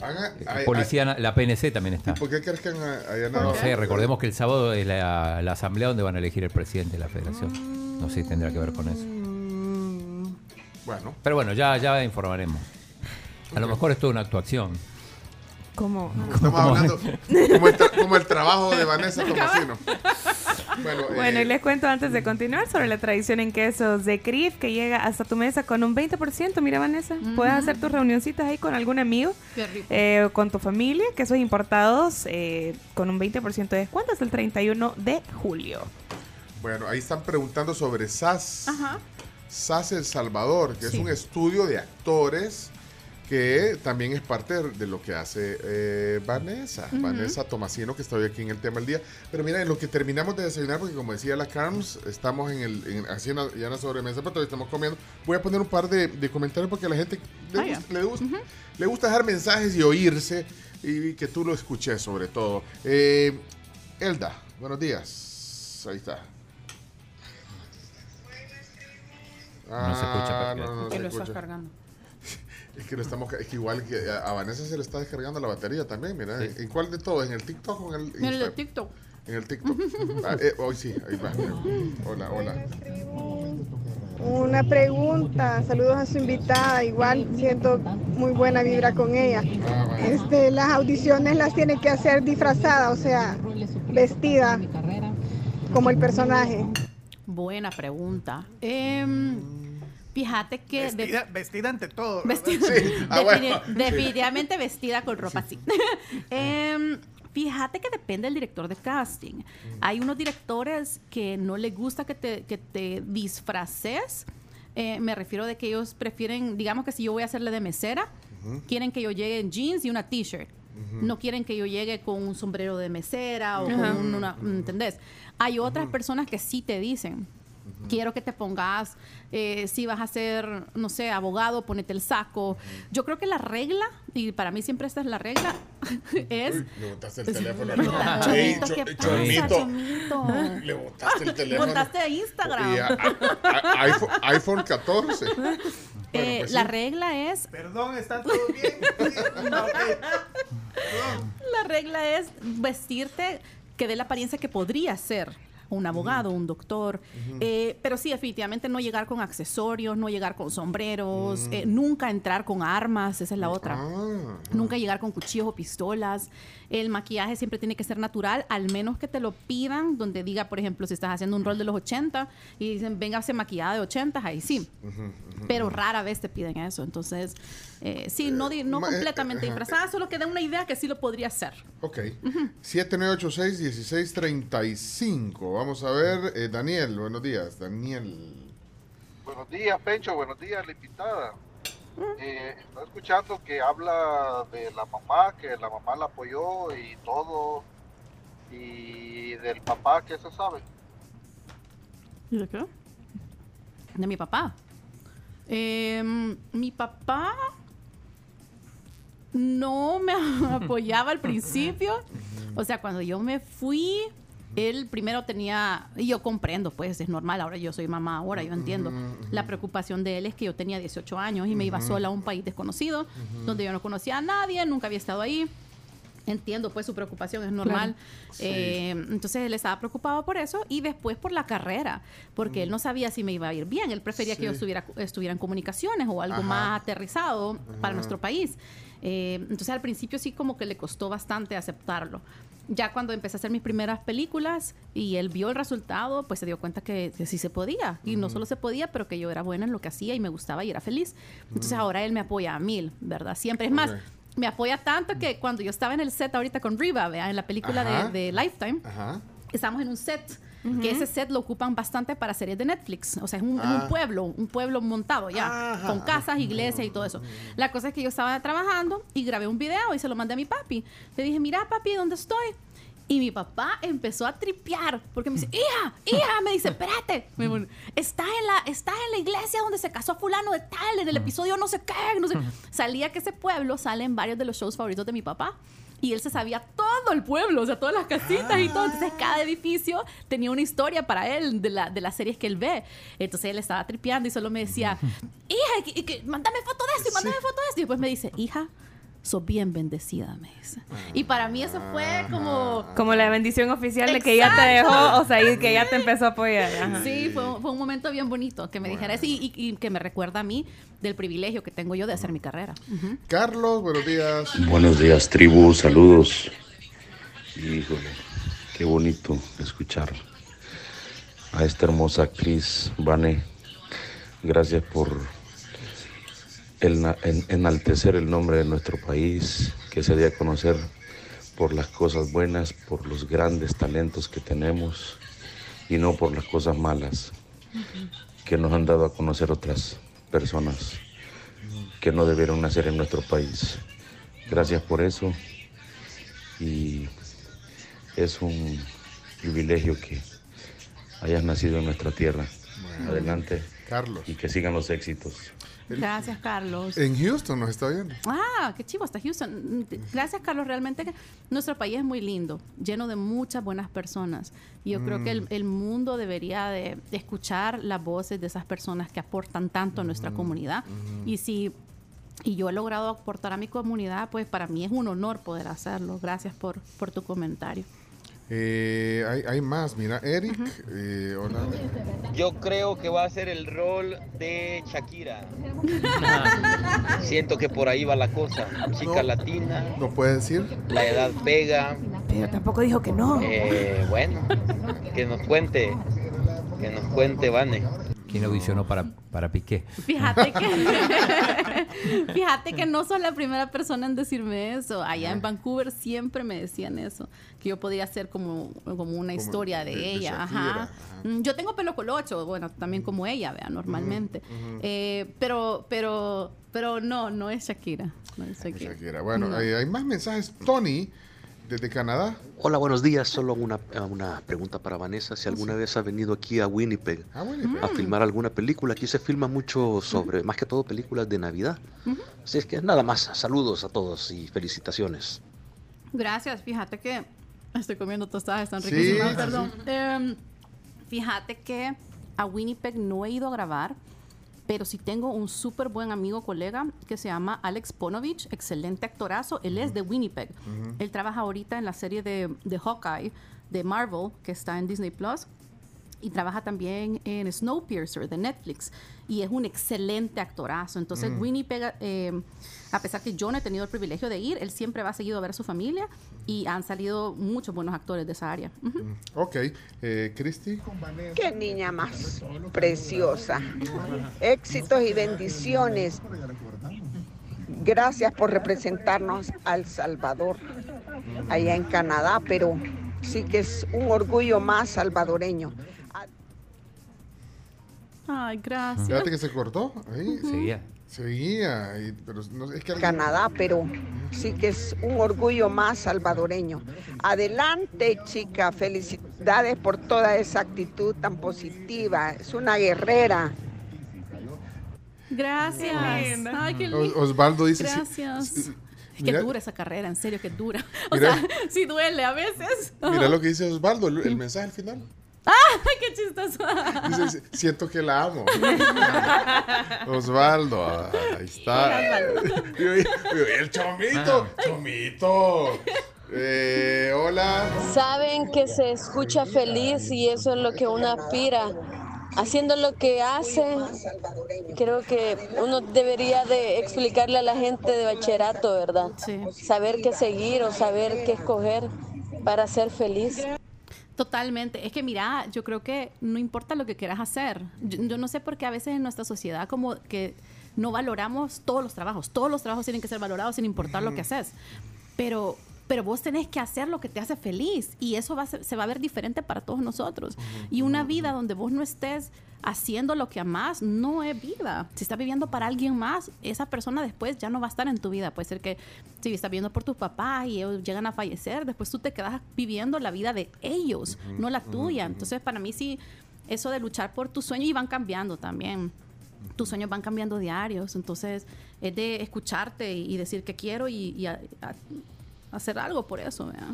Haga- Policía, la PNC también está. ¿Por qué crees que han allanado? No sé, recordemos que el sábado es la, la asamblea donde van a elegir el presidente de la federación. No sé si tendrá que ver con eso. Bueno, Pero bueno, ya, ya informaremos. A lo mejor es toda una actuación. Como. estamos hablando como el, tra- como el trabajo de Vanessa Tomasino. Bueno, Bueno, eh, y les cuento antes de continuar sobre la tradición en quesos de CRIF que llega hasta tu mesa con un 20%. Mira, Vanessa, puedes hacer tus reunioncitas ahí con algún amigo, Qué rico. eh, con tu familia, quesos importados eh, con un 20% de descuento hasta el 31 de julio. bueno, ahí están preguntando sobre SAS. Ajá. SAS El Salvador, que Sí. es un estudio de actores que también es parte de lo que hace eh, Vanessa, Vanessa Tomasino, que está hoy aquí en el tema del día. Pero mira, en lo que terminamos de desayunar, porque como decía la Carms, estamos en el, en, haciendo ya una sobremesa, pero todavía estamos comiendo. Voy a poner un par de, de comentarios porque a la gente le, Ah, gusta, le, gusta, le gusta dejar mensajes y oírse y que tú lo escuches sobre todo. Eh, Elda, buenos días. Ahí está. No se escucha, Ah, perfecto. no, no que se lo estás cargando. Es que lo estamos es que igual que a Vanessa se le está descargando la batería también, mira. ¿En cuál de todos? ¿En el TikTok o en el Mira el de Insta- TikTok. En el TikTok. Ah, eh, hoy sí, ahí va. Hola, hola. Una pregunta, saludos a su invitada, igual siento muy buena vibra con ella. Ah, bueno. Este, las audiciones las tiene que hacer disfrazada, o sea, vestida como el personaje. Buena pregunta. Em, fíjate que... de- Vestida, vestida ante todo. Vestida, Sí, ah, bueno. definitivamente vestida con ropa así. Em, fíjate que depende del director de casting. Hay unos directores que no les gusta que te, que te disfraces. Eh, me refiero de que ellos prefieren, digamos que si yo voy a hacerle de mesera, quieren que yo llegue en jeans y una t-shirt. No quieren que yo llegue con un sombrero de mesera o con una, ¿entendés? Hay otras personas que sí te dicen, quiero que te pongas, eh, si vas a ser, no sé, abogado, ponete el saco. Yo creo que la regla, y para mí siempre esta es la regla, es... Uy, le botaste el teléfono. Hola, Ey, Chomito. Le botaste el teléfono. Botaste Instagram. Y a- a- a- iPhone, iPhone 14. Bueno, Eh, pues la sí. regla es Perdón, ¿está todo bien? No. La regla es vestirte que dé la apariencia que podría ser un abogado, un doctor. Eh, pero sí, definitivamente no llegar con accesorios, no llegar con sombreros, eh, nunca entrar con armas, esa es la otra. Ah, Nunca llegar con cuchillos o pistolas. El maquillaje siempre tiene que ser natural, al menos que te lo pidan, donde diga, por ejemplo, si estás haciendo un rol de los 80 y dicen, venga, se maquillada de 80, ahí sí. Pero rara vez te piden eso. Entonces, eh, sí, no, di- no ma- eh, completamente disfrazada, solo que da una idea que sí lo podría hacer. ok. 7986-1635. Vamos a ver. eh, Daniel, buenos días. Daniel. Buenos días, Pencho. Buenos días, la invitada. Eh, estaba escuchando que habla de la mamá, que la mamá la apoyó y todo. Y del papá, ¿qué se sabe? ¿Y de qué? De mi papá. Em, mi papá no me apoyaba al principio. O sea, cuando yo me fui, él primero tenía, y yo comprendo, pues es normal, ahora yo soy mamá, ahora yo entiendo. La preocupación de él es que yo tenía 18 años y me iba sola a un país desconocido, donde yo no conocía a nadie, nunca había estado ahí. Entiendo, pues su preocupación es normal. Eh, entonces él estaba preocupado por eso y después por la carrera, porque él no sabía si me iba a ir bien. Él prefería que yo estuviera, estuviera en comunicaciones o algo Ajá. más aterrizado para nuestro país. Eh, entonces al principio sí como que le costó bastante aceptarlo. Ya cuando empecé a hacer mis primeras películas y él vio el resultado, pues se dio cuenta que, que sí se podía. Y no solo se podía, pero que yo era buena en lo que hacía y me gustaba y era feliz. Entonces ahora él me apoya a mil, ¿verdad? Siempre. Es más, me apoya tanto que cuando yo estaba en el set ahorita con Riva, vea, en la película de, de Lifetime, Ajá. estamos en un set. Que ese set lo ocupan bastante para series de Netflix. O sea, es un, es Ah. un pueblo, un pueblo montado ya, Ajá. con casas, iglesias y todo eso. La cosa es que yo estaba trabajando y grabé un video y se lo mandé a mi papi. Le dije, mira papi, ¿dónde estoy? Y mi papá empezó a tripear porque me dice, hija, hija, me dice, espérate, Me pone, está en la, está en la iglesia donde se casó fulano de tal, en el episodio no sé qué, no sé. Salía que ese pueblo sale en varios de los shows favoritos de mi papá. Y él se sabía todo el pueblo, o sea, todas las casitas y todo. Entonces, cada edificio tenía una historia para él de, la, de las series que él ve. Entonces, él estaba tripeando y solo me decía, hija, que- que- mándame foto de esto, y mándame foto de esto. Y después me dice, hija, sos bien bendecida, me dice. Y para mí eso fue como... Como la bendición oficial de que ya te dejó, o sea, y que ya te empezó a apoyar. Ajá. Sí, fue, un- fue un momento bien bonito que me dijera eso y, y- y que me recuerda a mí del privilegio que tengo yo de hacer mi carrera. Carlos, buenos días. Buenos días, tribu, saludos. Híjole, qué bonito escuchar a esta hermosa actriz, Vane. Gracias por el na- en- enaltecer el nombre de nuestro país, que se dé a conocer por las cosas buenas, por los grandes talentos que tenemos y no por las cosas malas que nos han dado a conocer otras personas que no debieron nacer en nuestro país. Gracias por eso y es un privilegio que hayas nacido en nuestra tierra. Adelante. Carlos. Y que sigan los éxitos. Gracias, Carlos. En Houston nos está viendo. Ah, qué chivo, hasta Houston. Gracias, Carlos. Realmente nuestro país es muy lindo, lleno de muchas buenas personas. Y yo creo que el, Mm. el mundo debería de, escuchar las voces de esas personas que aportan tanto a nuestra comunidad. Y si y yo he logrado aportar a mi comunidad, pues para mí es un honor poder hacerlo. Gracias por, por tu comentario. Eh, hay, hay más, mira, Eric. eh, hola. Yo creo que va a ser el rol de Shakira. Siento que por ahí va la cosa. Chica latina, ¿No puedes decir? la edad pega. Pero tampoco dijo que no. Eh, bueno, que nos cuente, que nos cuente Vane. ¿Quién audicionó para, para Piqué? Fíjate que, fíjate que no sos la primera persona en decirme eso. Allá en Vancouver siempre me decían eso, que yo podía ser como, como una historia de, ella. Ajá. Mm, Yo tengo pelo colocho, bueno, también como ella, vea, normalmente. Eh, pero, pero, pero no, no es Shakira. No es Shakira. Shakira. Bueno, No. hay, hay más mensajes. Tony, desde Canadá. Hola, buenos días. Solo una, una pregunta para Vanessa. Si alguna vez ha venido aquí a Winnipeg Ah, Winnipeg. a filmar alguna película, aquí se filma mucho sobre, más que todo, películas de Navidad. Así es que nada más, saludos a todos y felicitaciones. Gracias, fíjate que estoy comiendo tostadas, están Sí, riquísimas, sí, perdón. Em, fíjate que a Winnipeg no he ido a grabar, pero sí tengo un súper buen amigo, colega, que se llama Alex Ponovich, excelente actorazo, él es de Winnipeg. Ujú. Él trabaja ahorita en la serie de, de Hawkeye, de Marvel, que está en Disney Plus. Y trabaja también en Snowpiercer de Netflix. Y es un excelente actorazo. Entonces, Mm. Winnipeg, eh, a pesar que yo no he tenido el privilegio de ir, él siempre va seguido a ver a su familia. Y han salido muchos buenos actores de esa área. Ujú. Ok. Eh, Cristi. Qué niña más preciosa. Éxitos y bendiciones. Gracias por representarnos al Salvador allá en Canadá, pero sí que es un orgullo más salvadoreño. Ay, gracias. Fíjate que se cortó. Ahí. Seguía. Seguía. y- pero no, es que alguien- Canadá, pero sí que es un orgullo más salvadoreño. Adelante, chica, felicidades por toda esa actitud tan positiva. Es una guerrera. Gracias. Ay, qué Os- lindo. Osvaldo dice, sí, Gracias. sí, es que mira- dura esa carrera, en serio que dura. O Mira- sea, sí duele a veces. Mira lo que dice Osvaldo, el, el mensaje al final. ¡Ay, qué chistoso! Dice, siento que la amo. Osvaldo, ah, ahí está. El chomito, chomito. Eh, hola. Saben que se escucha feliz y eso es lo que uno aspira. Haciendo lo que hace, creo que uno debería de explicarle a la gente de bachillerato, ¿verdad? Saber qué seguir o saber qué escoger para ser feliz. Totalmente. Es que mira, yo creo que no importa lo que quieras hacer. Yo, yo no sé por qué a veces en nuestra sociedad como que no valoramos todos los trabajos. Todos los trabajos tienen que ser valorados sin importar lo que haces. Pero, pero vos tenés que hacer lo que te hace feliz y eso va a ser- se va a ver diferente para todos nosotros. Y una vida donde vos no estés haciendo lo que amás no es vida. Si estás viviendo para alguien más, esa persona después ya no va a estar en tu vida. Puede ser que si estás viviendo por tus papás y ellos llegan a fallecer, después tú te quedas viviendo la vida de ellos, no la tuya. Entonces, para mí sí, eso de luchar por tus sueños y van cambiando también. Tus sueños van cambiando diarios. Entonces, es de escucharte y decir que quiero y, y a- a- hacer algo por eso. ¿verdad?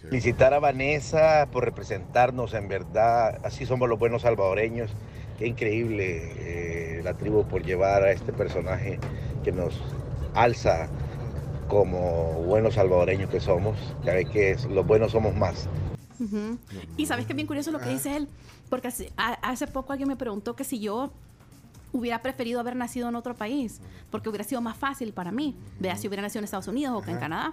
Felicitar a Vanessa por representarnos, en verdad, así somos los buenos salvadoreños. Qué increíble eh, la tribu por llevar a este personaje que nos alza como buenos salvadoreños que somos. Ya ve que es- los buenos somos más. Y sabes que es bien curioso lo que dice él, porque hace, hace poco alguien me preguntó que si yo hubiera preferido haber nacido en otro país, porque hubiera sido más fácil para mí, vea si hubiera nacido en Estados Unidos o que en Canadá.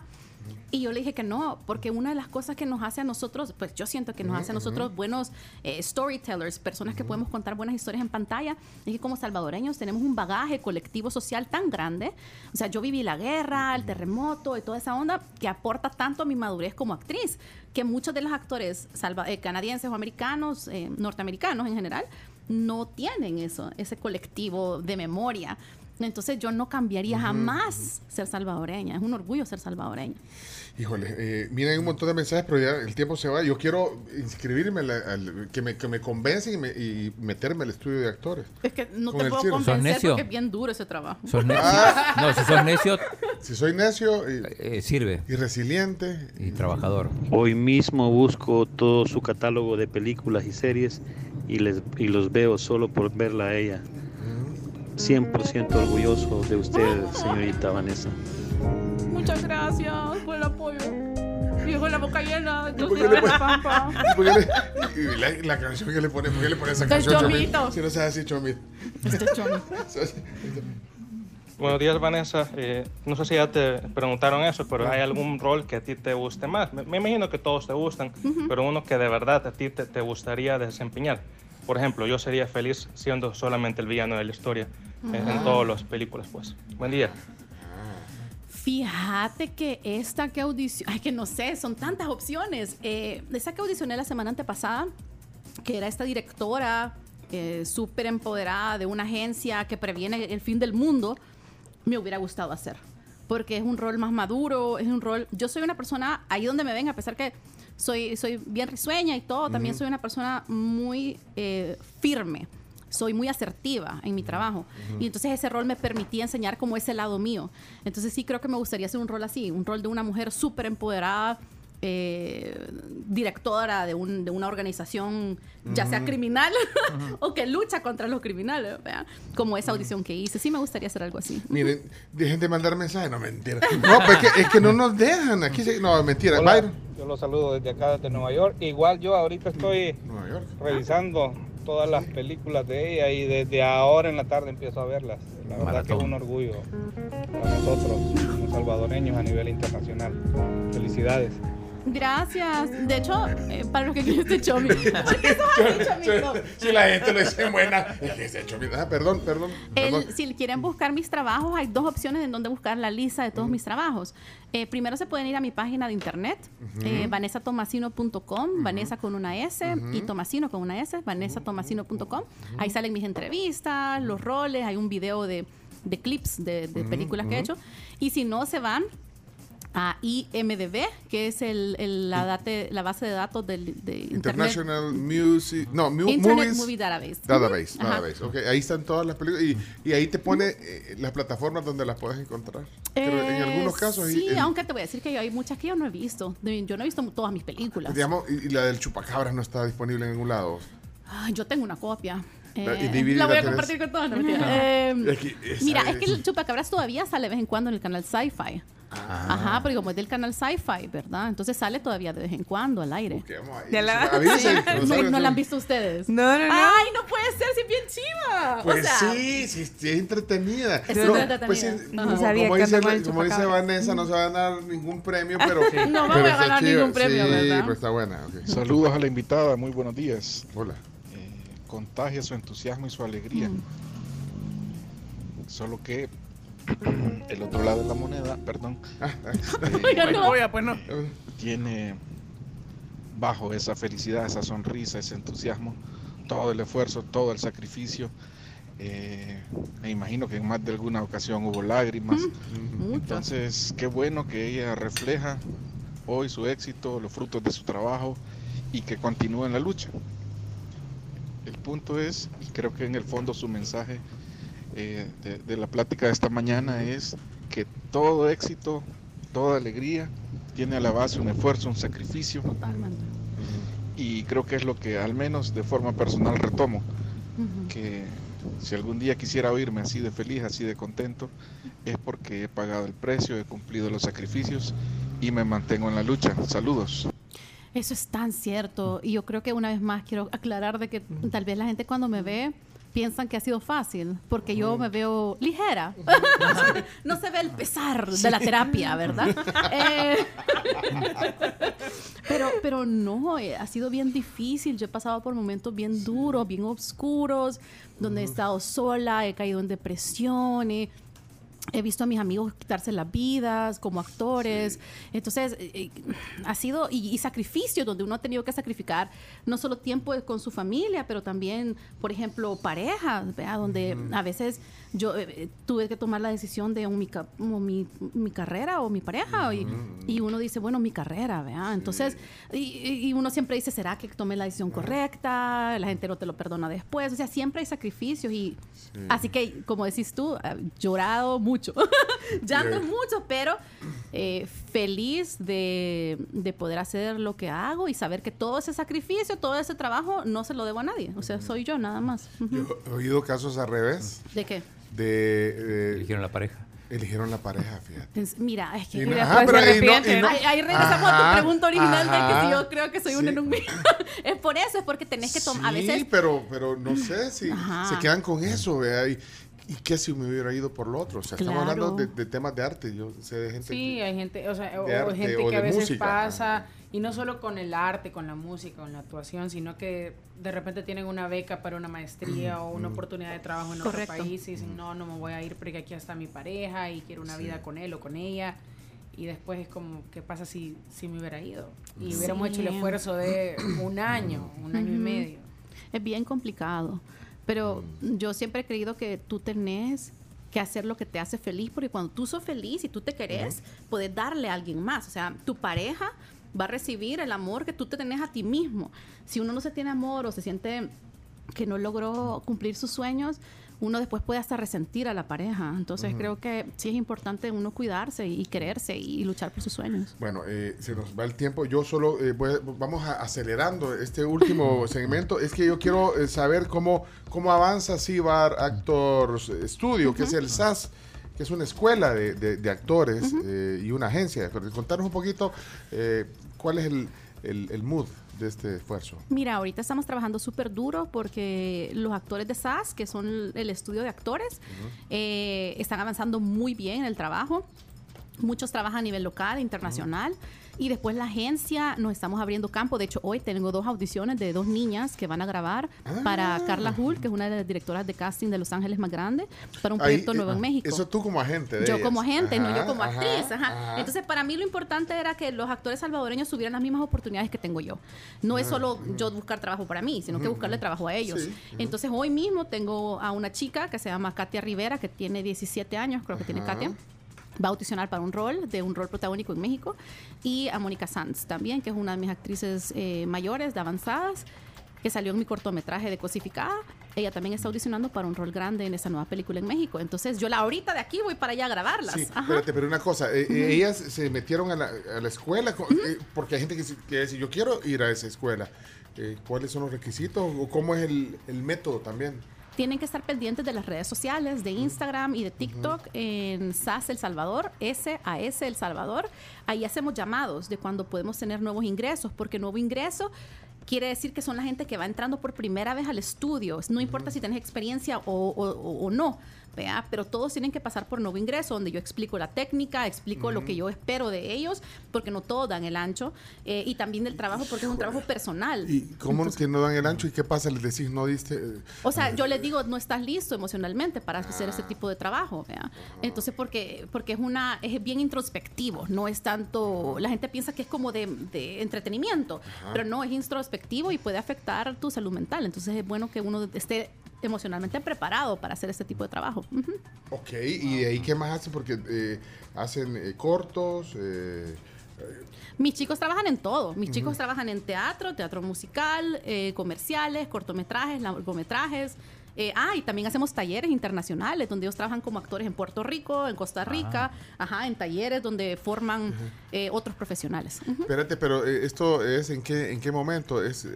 Y yo le dije que no, porque una de las cosas que nos hace a nosotros, pues yo siento que nos hace a nosotros buenos eh, storytellers, personas que podemos contar buenas historias en pantalla, es que como salvadoreños tenemos un bagaje colectivo social tan grande. O sea, yo viví la guerra, el terremoto y toda esa onda que aporta tanto a mi madurez como actriz, que muchos de los actores salva- eh, canadienses o americanos, eh, norteamericanos en general, no tienen eso, ese colectivo de memoria. Entonces yo no cambiaría jamás ser salvadoreña. Es un orgullo ser salvadoreña. Híjole, eh, mira, hay un montón de mensajes, pero ya el tiempo se va. Yo quiero inscribirme, al- al- que, me, que me convencen y, me- y meterme al estudio de actores. Es que no Con te puedo circo. ¿Sos convencer necio? porque es bien duro ese trabajo. Sos necio. Ah. No, si sos necio, Si soy necio y, eh, sirve. y resiliente, Y trabajador. Hoy mismo busco todo su catálogo de películas y series y, les, y los veo solo por verla a ella. 100% orgulloso de usted, señorita Vanessa. Muchas gracias por el apoyo. Y con la boca llena. ¿Y por qué le pone- ¿Y por qué le- y la, la canción que le pone, ¿por qué le pone esa canción? chomito. Chomito? Si no se hace chomito. Este chomi. Buenos días, Vanessa. Eh, no sé si ya te preguntaron eso, pero ¿hay algún rol que a ti te guste más? Me, me imagino que todos te gustan, pero uno que de verdad a ti te, te gustaría desempeñar. Por ejemplo, yo sería feliz siendo solamente el villano de la historia eh, en Ah. todas las películas, pues. Buen día. Fíjate que esta que audicioné, ay que no sé, son tantas opciones. Eh, esa que audicioné la semana antepasada, que era esta directora eh, súper empoderada de una agencia que previene el fin del mundo, me hubiera gustado hacer. Porque es un rol más maduro, es un rol... Yo soy una persona, ahí donde me ven, a pesar que soy, soy bien risueña y todo, también soy una persona muy eh, firme. Soy muy asertiva en mi trabajo. Y entonces ese rol me permitía enseñar como ese lado mío. Entonces sí creo que me gustaría hacer un rol así, un rol de una mujer súper empoderada, eh, directora de, un- de una organización, ya sea Ujú. criminal o que lucha contra los criminales, ¿verdad? como esa audición que hice. Sí me gustaría hacer algo así. Miren, dejen de mandar mensajes, no mentira. No, pues es que, es que no nos dejan. Aquí se- no, mentira. Hola, Byron. yo los saludo desde acá, desde Nueva York. Igual yo ahorita estoy Nueva York. revisando todas las películas de ella y desde ahora en la tarde empiezo a verlas. La verdad que es un orgullo para nosotros, como salvadoreños a nivel internacional. Felicidades. Gracias. De hecho, eh, para los que quieren este chomi. Si la gente lo dice buena, es que se chomito. Ah, perdón, perdón. El- perdón. si quieren buscar mis trabajos, hay dos opciones en donde buscar la lista de todos mis trabajos. Eh, primero se pueden ir a mi página de internet, Ujú. eh, vanessatomasino.com, Vanessa con una S y Tomasino con una S, vanessatomasino.com. Ahí salen mis entrevistas, los roles, hay un video de, de clips de, películas que he hecho. Y si no, se van a IMDB, que es el, el- la, date- la base de datos del, de Internet. International Music. No, mu- Internet Movies. Movie Database. Database, database. Ok, ahí están todas las películas. Y, y ahí te pone eh, las plataformas donde las puedes encontrar. Creo en Eh, algunos casos. Sí, aunque te voy a decir que yo hay muchas que yo no he visto. Yo no he visto todas mis películas. digamos, y, y la del chupacabras no está disponible en ningún lado. Ay, yo tengo una copia. Eh, la voy a compartir con todos. no. Ajá. Eh, Es que mira, es que el Chupacabras todavía sale de vez en cuando en el canal Sci-Fi. Ah. Ajá, porque como es del canal Sci-Fi, ¿verdad? Entonces sale todavía de vez en cuando al aire. Ya la- Avisen, Sí. no, no la han visto ustedes. No, no, no. Ay, no puede ser, si es bien chiva. Pues o sea, sí, sí, sí, es entretenida. Es No, entretenida. pues sí, como, No sabía como que dice, como dice. Vanessa, no se va a ganar ningún premio, pero. No me pero voy a está ganar chiva. ningún premio, sí, ¿verdad? pues está buena. ok. Saludos a la invitada, muy buenos días. Hola. Contagia su entusiasmo y su alegía. Solo que el otro lado de la moneda, perdón, no. Pues no. tiene bajo esa felicidad, esa sonrisa, ese entusiasmo, todo el esfuerzo, todo el sacrificio. Eh, me imagino que en más de alguna ocasión hubo lágrimas. Entonces, qué bueno que ella refleja hoy su éxito, los frutos de su trabajo y que continúe en la lucha. El punto es, y creo que en el fondo su mensaje eh, de, de la plática de esta mañana es que todo éxito, toda alegría tiene a la base un esfuerzo, un sacrificio. Y creo que es lo que al menos de forma personal retomo, que si algún día quisiera oírme así de feliz, así de contento, es porque he pagado el precio, he cumplido los sacrificios y me mantengo en la lucha. Saludos. Eso es tan cierto. Y yo creo que una vez más quiero aclarar de que tal vez la gente cuando me ve piensan que ha sido fácil, porque yo me veo ligera. no se ve el pesar de la terapia, ¿verdad? Eh, pero, pero no, eh, ha sido bien difícil. Yo he pasado por momentos bien duros, bien oscuros, donde he estado sola, he caído en depresión. He, He visto a mis amigos quitarse las vidas como actores. Entonces, eh, eh, ha sido, y, y sacrificio, donde uno ha tenido que sacrificar no solo tiempo con su familia, pero también, por ejemplo, parejas, ¿vea? donde a veces yo eh, tuve que tomar la decisión de un, mi, mi, mi carrera o mi pareja. y, y uno dice, bueno, mi carrera, ¿vea? Entonces, y, y- uno siempre dice, ¿será que tomé la decisión correcta? La gente no te lo perdona después. O sea, siempre hay sacrificios y así que, como decís tú, eh, llorado mucho. Llanto Yeah. mucho, pero eh, feliz de, de poder hacer lo que hago y saber que todo ese sacrificio, todo ese trabajo, no se lo debo a nadie. O sea, soy yo nada más. Ujú. He oído casos al revés. ¿De qué? De, Eligieron la pareja. Eligieron la pareja, fíjate. Mira, es que no- ajá, pero se y no- y no- ahí, ahí regresamos a Ajá, tu pregunta original de que ajá. si yo creo que soy un Sí. en un millón. es por eso, es porque tenés que tomar. a Sí, veces. pero, pero no sé si Ajá. se quedan con eso, vea. Y, ¿Y qué si me hubiera ido por lo otro? O sea, estamos Claro. hablando de, de temas de arte. Yo sé de gente Sí, hay gente, o sea, o, arte gente o que a veces música. pasa, y no solo con el arte, con la música, con la actuación, sino que de repente tienen una beca para una maestría o una oportunidad de trabajo en Correcto. otro país y dicen, no, no me voy a ir porque aquí está mi pareja y quiero una vida con él o con ella. Y después es como, ¿qué pasa si, si me hubiera ido? Y hubiéramos Sí. hecho el esfuerzo de un año, un año y Ujú. medio. Es bien complicado. Pero yo siempre he creído que tú tenés que hacer lo que te hace feliz, porque cuando tú sos feliz y tú te querés, puedes darle a alguien más. O sea, tu pareja va a recibir el amor que tú te tenés a ti mismo. Si uno no se tiene amor o se siente que no logró cumplir sus sueños, uno después puede hasta resentir a la pareja. Entonces creo que sí es importante uno cuidarse y quererse y luchar por sus sueños. Bueno, eh, se nos va el tiempo. Yo solo eh, voy a- vamos a- acelerando este último segmento. Es que yo quiero eh, saber cómo, cómo avanza Cibar Actors Studio, que es el SAS, que es una escuela de, de- de actores eh, y una agencia. Pero Contanos un poquito eh, cuál es el, el- el mood de este esfuerzo. Mira, ahorita estamos trabajando súper duro porque los actores de SAS, que son el- el estudio de actores, eh, están avanzando muy bien en el trabajo. Muchos trabajan a nivel local, internacional. Y después la agencia nos estamos abriendo campo. De hecho, hoy tengo dos audiciones de dos niñas que van a grabar para Carla Hull, que es una de las directoras de casting de Los Ángeles más grande, para un Ahí, proyecto nuevo eh, en México. Eso tú como agente. de Yo ellas. como agente, no yo como ajá, actriz. Ajá. Entonces, para mí lo importante era que los actores salvadoreños tuvieran las mismas oportunidades que tengo yo. No es Ah, solo yo buscar trabajo para mí, sino que buscarle trabajo a ellos. Sí. Entonces, hoy mismo tengo a una chica que se llama Katia Rivera, que tiene 17 años, creo que tiene. Katia. Va a audicionar para un rol, de un rol protagónico en México. Y a Mónica Sanz también, que es una de mis actrices eh, mayores, de avanzadas, que salió en mi cortometraje de Cosificada. Ella también está audicionando para un rol grande en esa nueva película en México. Entonces, yo la ahorita de aquí voy para allá a grabarlas. Sí, Ajá. espérate, pero una cosa, eh, eh, ellas se metieron a la, a la escuela, eh, porque hay gente que, que dice, yo quiero ir a esa escuela. ¿Cuáles son los requisitos o cómo es el, el método también? Tienen que estar pendientes de las redes sociales, de Instagram y de TikTok en SAS El Salvador, SAS El Salvador. Ahí hacemos llamados de cuando podemos tener nuevos ingresos, porque nuevo ingreso quiere decir que son la gente que va entrando por primera vez al estudio. No importa si tenés experiencia o, o- o- o no, ¿vea? pero todos tienen que pasar por nuevo ingreso, donde yo explico la técnica, explico lo que yo espero de ellos, porque no todos dan el ancho, eh, y también del trabajo, porque es un trabajo personal. ¿Y cómo que no dan el ancho? ¿Y qué pasa? Les decís, no diste. O sea, yo les digo, no estás listo emocionalmente para hacer ese tipo de trabajo. ¿vea? Entonces, porque, porque es, una, es bien introspectivo, no es tanto. La gente piensa que es como de, de entretenimiento, pero no, es introspectivo y puede afectar tu salud mental. Entonces, es bueno que uno esté emocionalmente preparado para hacer este tipo de trabajo. Ok, ¿y de ahí qué más hacen? Porque eh, hacen eh, cortos. eh, Mis chicos trabajan en todo. Mis chicos trabajan en teatro, teatro musical, eh, comerciales, cortometrajes, largometrajes. Eh, ah, y también hacemos talleres internacionales donde ellos trabajan como actores en Puerto Rico, en Costa Rica, ajá, en talleres donde forman eh, otros profesionales. Ujú. Espérate, pero eh, esto es en qué, en qué momento es.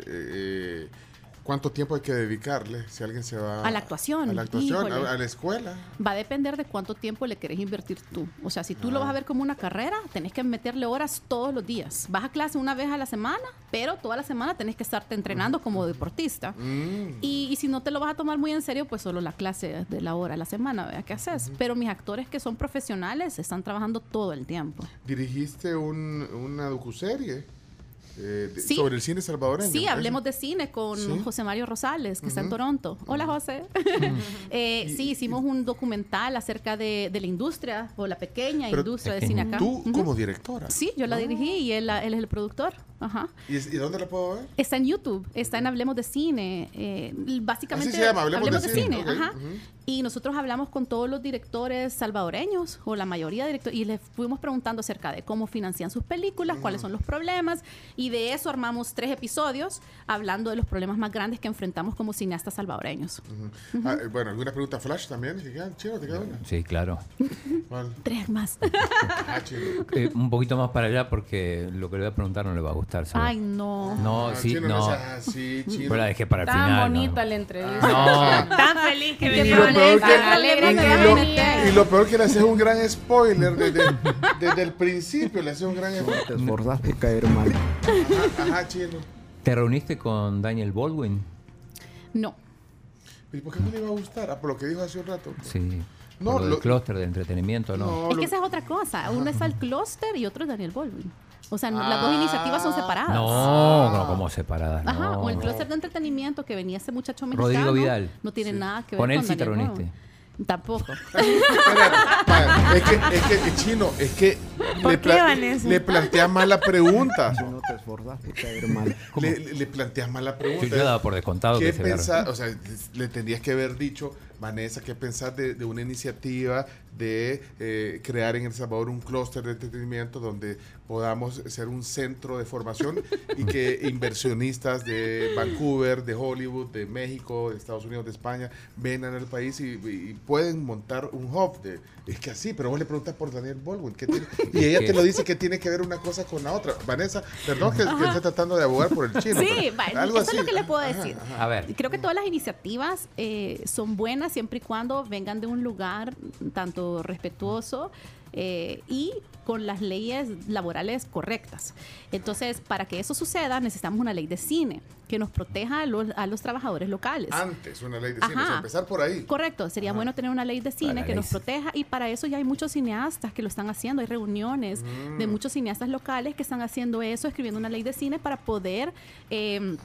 ¿Cuánto tiempo hay que dedicarle si alguien se va A la actuación, A la actuación, a, a la escuela. Va a depender de cuánto tiempo le querés invertir tú. O sea, si tú lo vas a ver como una carrera, tenés que meterle horas todos los días. Vas a clase una vez a la semana, pero toda la semana tenés que estarte entrenando como deportista. Mm. Y, y si no te lo vas a tomar muy en serio, pues solo la clase de la hora a la semana, vea qué haces. Pero mis actores que son profesionales están trabajando todo el tiempo. Dirigiste un, una docuserie eh, de- Sí. sobre el cine salvadoreño. Sí, hablemos de cine con Sí. José Mario Rosales, que está en Toronto. Hola, José. Eh, sí, hicimos un documental acerca de, de la industria o la pequeña industria de cine acá. Tú como directora. Sí, yo la dirigí y él, él es el productor. Ajá. ¿Y, dónde la puedo ver? Está en YouTube, está en Hablemos de Cine. eh, básicamente, Así se llama, Hablemos de Cine, ajá. Y nosotros hablamos con todos los directores salvadoreños, o la mayoría de directores, y les fuimos preguntando acerca de cómo financian sus películas, cuáles son los problemas, y de eso armamos tres episodios hablando de los problemas más grandes que enfrentamos como cineastas salvadoreños. Ah, eh, bueno, ¿alguna pregunta flash también? Si quedan, Chino, ¿te queda una? Sí, claro. ¿Cuál? Tres más. Ah. Eh, un poquito más para allá porque lo que le voy a preguntar no le va a gustar. seguro. Ay, no. No, Ah, sí, Chino, no. seas así, Chino. Pero la dejé para el Tan final. ¿no? bonita la entrevista. No. Tan feliz que lo peor Vanessa. que, Tan alegre y, que y lo, y lo peor que le haces un gran spoiler desde, desde el principio, le haces un gran spoiler. Te esforzas por caer mal. Ajá, ajá, Chino. ¿Te reuniste con Daniel Baldwin? No. ¿Y por qué no le iba a gustar? Ah, por lo que dijo hace un rato. Sí. No, lo- clúster de entretenimiento, ¿no? No, Es lo- que esa es otra cosa. Uno es al clúster y otro es Daniel Baldwin. O sea, no- las dos Ah. iniciativas son separadas. No, no, como separadas. Ajá, no. o el clúster de entretenimiento que venía ese muchacho mexicano. Rodrigo Vidal. No tiene nada que ver Con él con sí te reuniste. Tampoco. Es que, es que, Chino, es que ¿Por le, qué, Vanessa? le planteas mal la pregunta. No te caer mal. Le, planteas mal la Yo, pregunta. yo daba por descontado ¿Qué que se pensás? O sea, le tendrías que haber dicho, Vanessa, ¿qué pensás de, de una iniciativa de eh, crear en El Salvador un clúster de entretenimiento donde podamos ser un centro de formación y que inversionistas de Vancouver, de Hollywood, de México, de Estados Unidos, de España, vengan al país y, y pueden montar un hub? De, es que así, pero vos le preguntas por Daniel Baldwin. ¿qué tiene? y ella te lo dice que tiene que ver una cosa con la otra. Vanessa, perdón que, que esté tratando de abogar por el chino. Sí, pero algo eso así. es lo que le puedo Ajá, decir. ajá. A ver. Creo que todas las iniciativas eh, son buenas siempre y cuando vengan de un lugar tanto respetuoso eh, y con las leyes laborales correctas. Entonces, para que eso suceda, necesitamos una ley de cine que nos proteja a los, a los trabajadores locales. Antes, una ley de cine, o sea, Ajá. empezar por ahí. Correcto, sería bueno tener una ley de cine que nos proteja y para eso ya hay muchos cineastas que lo están haciendo, hay reuniones Mm. de muchos cineastas locales que están haciendo eso, escribiendo una ley de cine para poder... eh,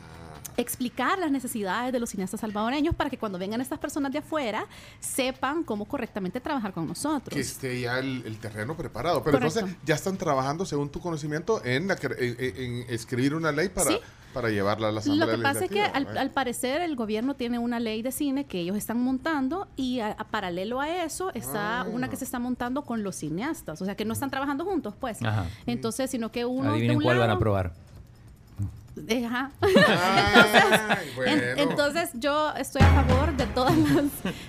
explicar las necesidades de los cineastas salvadoreños para que cuando vengan estas personas de afuera sepan cómo correctamente trabajar con nosotros. Que esté ya el, el terreno preparado. Pero Correcto. entonces ya están trabajando, según tu conocimiento, en, la en, escribir una ley para, Sí. para llevarla a la Asamblea Lo que pasa es que al, parecer el gobierno tiene una ley de cine que ellos están montando y a, a paralelo a eso está Ah. una que se está montando con los cineastas, o sea que no están trabajando juntos, pues. Ajá. Entonces, sino que uno de Adivinen un cuál van a lado- En- bueno. entonces yo estoy a favor de todas las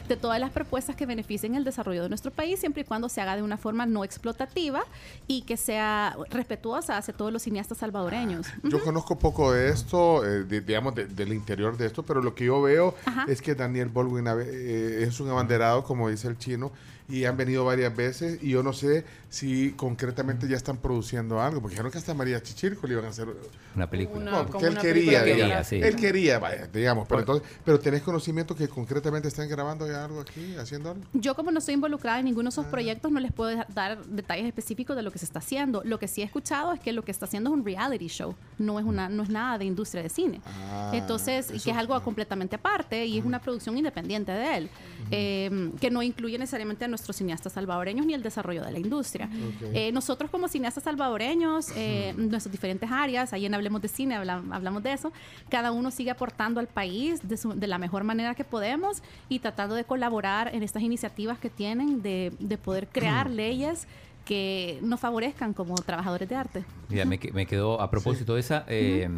de todas las propuestas que beneficien el desarrollo de nuestro país siempre y cuando se haga de una forma no explotativa y que sea respetuosa hacia todos los cineastas salvadoreños. Yo conozco poco de esto, eh, de- digamos, de- del interior de esto, pero lo que yo veo Ajá. es que Daniel Baldwin eh, es un abanderado, como dice el chino, y han venido varias veces y yo no sé si concretamente ya están produciendo algo, porque dijeron que hasta María Chichirco le iban a hacer Una película. no, porque él quería, digamos. quería, sí. Él quería, vaya, digamos, pero entonces, pero tenés conocimiento que concretamente están grabando ya algo aquí, haciendo algo. Yo como no estoy involucrada en ninguno de esos proyectos, no les puedo dar detalles específicos de lo que se está haciendo. Lo que sí he escuchado es que lo que está haciendo es un reality show, no es una no es nada de industria de cine. Ah, Entonces, y que es algo completamente aparte y es una producción independiente de él, eh, que no incluye necesariamente a nuestros cineastas salvadoreños ni el desarrollo de la industria. Eh, nosotros como cineastas salvadoreños, eh, nuestras diferentes áreas, ahí en Hablemos de Cine habla- hablamos de eso, cada uno sigue aportando al país de, su- de la mejor manera que podemos y tratando de colaborar en estas iniciativas que tienen de, de poder crear leyes que nos favorezcan como trabajadores de arte. Mira, me, me quedó a propósito de esa, eh,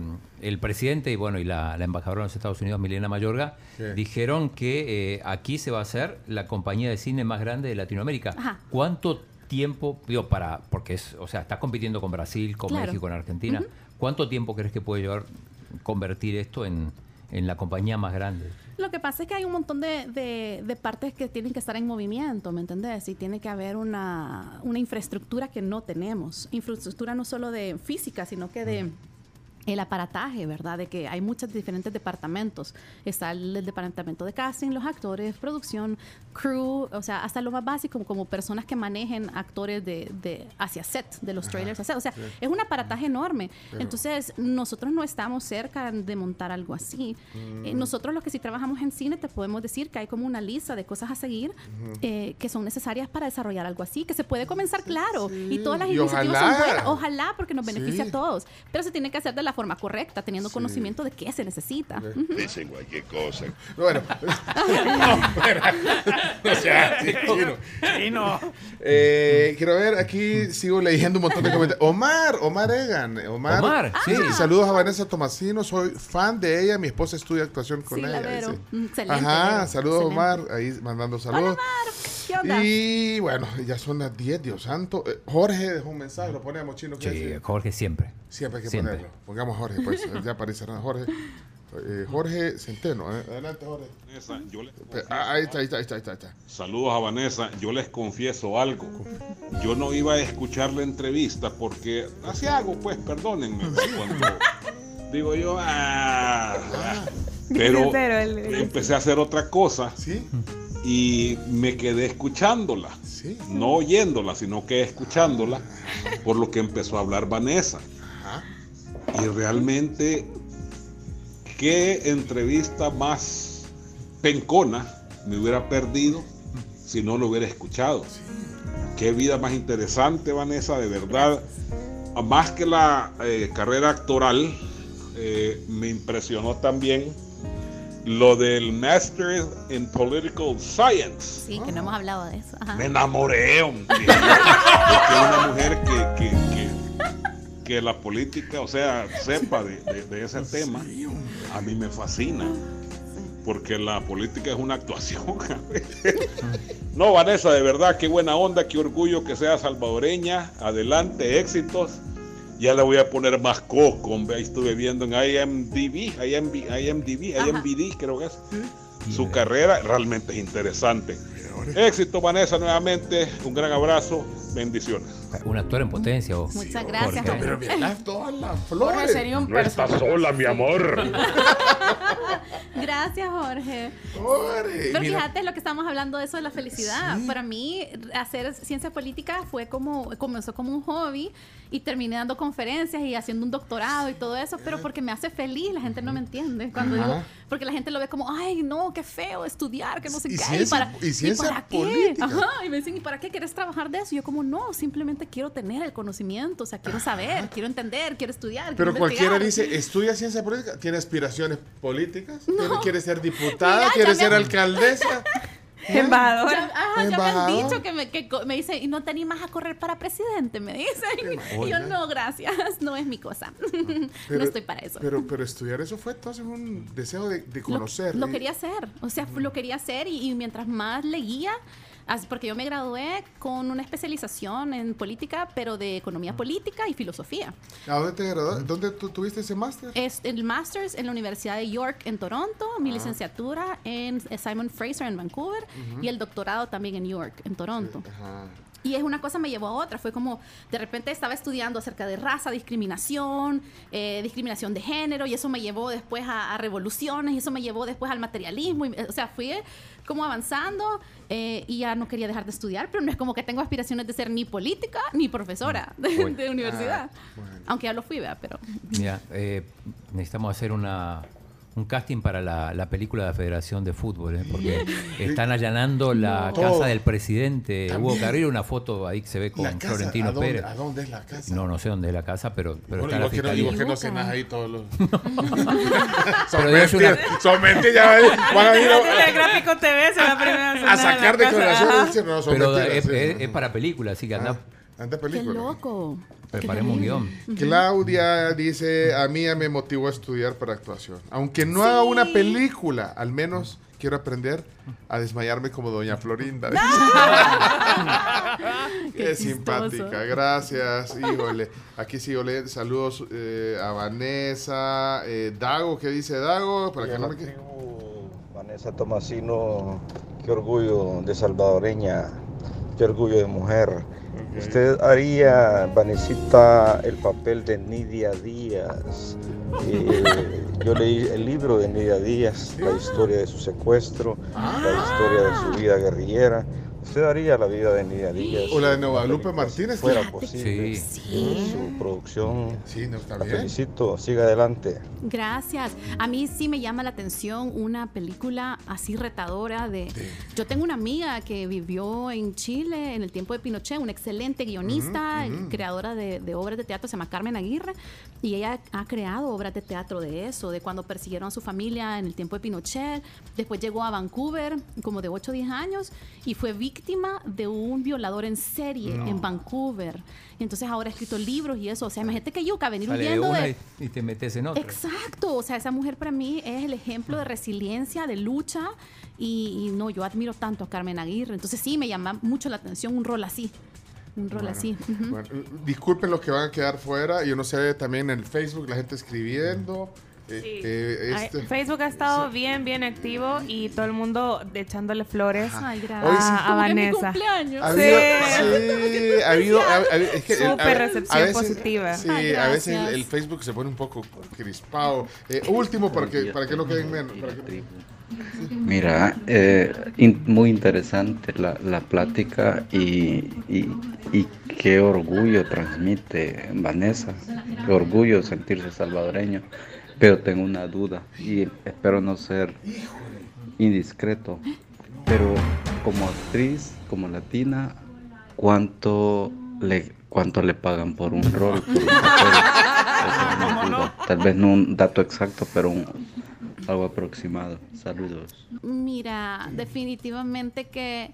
el presidente y bueno y la, la embajadora de los Estados Unidos, Milena Mayorga, Sí. dijeron que eh, aquí se va a hacer la compañía de cine más grande de Latinoamérica. Ajá. ¿Cuánto tiempo, digo, para, porque es, o sea, está compitiendo con Brasil, con Claro. México, con Argentina. ¿cuánto tiempo crees que puede llevar convertir esto en, en la compañía más grande? Lo que pasa es que hay un montón de, de- partes que tienen que estar en movimiento, ¿me entendés? Y tiene que haber una, una infraestructura que no tenemos. Infraestructura no solo de física, sino que de el aparataje, ¿verdad? De que hay muchos diferentes departamentos. Está el, el departamento de casting, los actores, producción, crew, o sea, hasta lo más básico, como personas que manejen actores de, de hacia set, de los Ajá, trailers hacia set. O sea, sí. es un aparataje enorme. Pero- Entonces, nosotros no estamos cerca de montar algo así. Mm. Eh, nosotros los que sí trabajamos en cine te podemos decir que hay como una lista de cosas a seguir Ujú. eh, que son necesarias para desarrollar algo así, que se puede comenzar claro. Y todas las Y iniciativas ojalá. son buenas. Ojalá, porque nos beneficia Sí. a todos. Pero se tiene que hacer de la forma correcta, teniendo conocimiento de qué se necesita. Dicen cualquier cosa. Bueno, no sea así, chino. Eh, quiero ver, aquí sigo leyendo un montón de comentarios. Omar, Omar Egan. Omar, Omar, sí. dice, Saludos a Vanessa Tomasino, soy fan de ella, mi esposa estudia actuación con Sí, ella. la Vero. Mm, excelente, Ajá, saludos excelente. Omar, ahí mandando saludos. ¿Qué onda? Y bueno, ya son las 10, Dios santo. Eh, Jorge dejó un mensaje, lo ponemos chino. ¿qué Sí, dice? Jorge siempre. Siempre hay que Siempre. ponerlo. Pongamos Jorge, pues ya aparece Jorge. Eh, Jorge Centeno, eh, adelante Jorge. Vanessa, yo les ah, Ahí está, ahí está, ahí está, ahí está. Saludos a Vanessa. Yo les confieso algo. Yo no iba a escuchar la entrevista porque así hago, pues, perdónenme. Cuando digo yo, ah, ah. pero empecé a hacer otra cosa y me quedé escuchándola. No oyéndola, sino que escuchándola, por lo que empezó a hablar Vanessa. Y realmente, qué entrevista más pencona me hubiera perdido si no lo hubiera escuchado. Qué vida más interesante, Vanessa, de verdad. Más que la eh, carrera actoral, eh, me impresionó también lo del Master in Political Science. Sí, que no hemos hablado de eso. Ajá. Me enamoré, hombre. Porque una mujer que, que, que, que la política, o sea, sepa de, de- de ese tema, a mí me fascina. Porque la política es una actuación. no, Vanessa, de verdad, qué buena onda, qué orgullo que sea salvadoreña. Adelante, éxitos. Ya le voy a poner más coco, hombre. Ahí estuve viendo en IMDb, IMB, IMDb, IMBD, creo que es. Su carrera realmente es interesante. Éxito, Vanessa, nuevamente. Un gran abrazo. Bendiciones. Un actor en potencia. o- Muchas gracias, Jorge. Jorge. Pero mira todas las Jorge flores. sería un No estás sola, mi amor. Gracias, Jorge. Jorge, Pero mira. fíjate lo que estamos hablando de eso de la felicidad. Para mí, hacer ciencia política fue como, comenzó como un hobby y terminé dando conferencias y haciendo un doctorado y todo eso, pero porque me hace feliz, la gente no me entiende. Cuando Ajá. digo, porque la gente lo ve como, ay, no, qué feo estudiar, que no sé Y qué. ciencia- para, y ciencia para qué? política. Ajá, y me dicen, ¿y para qué quieres trabajar de eso? Y yo como, no, simplemente quiero tener el conocimiento, o sea, quiero saber, quiero entender, quiero estudiar. Pero quiero cualquiera dice, estudia ciencia política, tiene aspiraciones políticas, No. Quiere ser diputada, Mira, quiere me ser alcaldesa. Embajadora. Ya, ajá, ya me han dicho que me, que me dicen, y no te animas a correr para presidente, me dicen. Y yo, no, gracias, no es mi cosa. Pero- no estoy para eso. Pero, pero estudiar eso fue entonces un deseo de, de Lo- conocer. Lo, ¿eh? quería hacer, o sea, lo quería hacer y, y mientras más leía, Así- porque yo me gradué con una especialización en política, pero de economía política y filosofía. ¿A dónde te graduaste? ¿Dónde tú tuviste ese máster? Es el Masters en la Universidad de York en Toronto, mi licenciatura en Simon Fraser en Vancouver Ujú. y el doctorado también en York, en Toronto. Ajá. Y es una cosa me llevó a otra. Fue como, de repente estaba estudiando acerca de raza, discriminación, eh, discriminación de género, y eso me llevó después a, a revoluciones, y eso me llevó después al materialismo. y, eh, o sea, fui como avanzando eh, y ya no quería dejar de estudiar, pero no es como que tengo aspiraciones de ser ni política ni profesora de, Bueno. de universidad. Ah, Aunque ya lo fui, ¿verdad? Pero Mira, eh, necesitamos hacer una, un casting para la, la película de la Federación de Fútbol, ¿eh? porque están allanando la No. casa del presidente Hugo También. Carrillo, una foto ahí que se ve con casa, Florentino ¿a dónde- Pérez. ¿A dónde es la casa? No, no sé dónde es la casa, pero, pero Bueno, está la que no- y fiscalía. vos que no cenas ahí todos los... Una- mentiras, son mentiras, van a ir a- el gráfico TV se va primero a sacar declaraciones. no, son Pero mentiras, es, sí, es- es para película, así que anda, Anda qué película. loco. Preparemos un guion. Claudia dice, a mí ya me motivó a estudiar para actuación. Aunque no haga una película, al menos quiero aprender a desmayarme como doña Florinda. Qué, Qué simpática, gracias. Híjole, aquí sigo leyendo. Saludos eh, a Vanessa, eh, Dago, ¿qué dice Dago? Para que no me Vanessa Tomasino, qué orgullo de salvadoreña, qué orgullo de mujer. Usted haría, Vanesita, el papel de Nidia Díaz. Eh, yo leí el libro de Nidia Díaz, la historia de su secuestro, la historia de su vida guerrillera. Usted haría la vida de Nidia Díaz. O la de Guadalupe Martínez. Fuera posible. Sí. Su producción. Sí, no está La bien. felicito, siga adelante. Gracias. A mí sí me llama la atención una película así retadora de... Yo tengo una amiga que vivió en Chile en el tiempo de Pinochet, una excelente guionista, ujú. creadora de, de obras de teatro, se llama Carmen Aguirre, y ella ha creado obras de teatro de eso, de cuando persiguieron a su familia en el tiempo de Pinochet. Después llegó a Vancouver como de 8 o 10 años y fue víctima de un violador en serie No. en Vancouver. Entonces ahora ha escrito libros y eso. O sea, imagínate que yuca venir Sale de huyendo una de... y, y te metes en otra. Exacto, o sea, esa mujer para mí es el ejemplo de resiliencia, de lucha y, y no, yo admiro tanto a Carmen Aguirre, entonces sí, me llama mucho la atención un rol así, un rol Bueno, así. Bueno, disculpen los que van a quedar fuera. Yo no sé, también en el Facebook la gente escribiendo. Eh, eh, Ay, este- Facebook ha estado bien, bien activo y todo el mundo echándole flores Ay, a, gracias. Hoy sí. a mi Vanessa. cumpleaños. Ha Sí. habido, sí, ha habido, ha- ha- es que, Súper a- a recepción veces- positiva. Sí, Ay, a veces el, el Facebook se pone un poco crispado. Eh, último, para que, para que no queden menos. para que- Mira, eh, in- muy interesante la, la plática y, y- y qué orgullo transmite Vanessa, qué orgullo sentirse salvadoreño, pero tengo una duda y espero no ser indiscreto, pero como actriz, como latina, ¿cuánto le, cuánto le pagan por un rol? Tal vez no un dato exacto, pero un- algo aproximado. Saludos. Mira, definitivamente que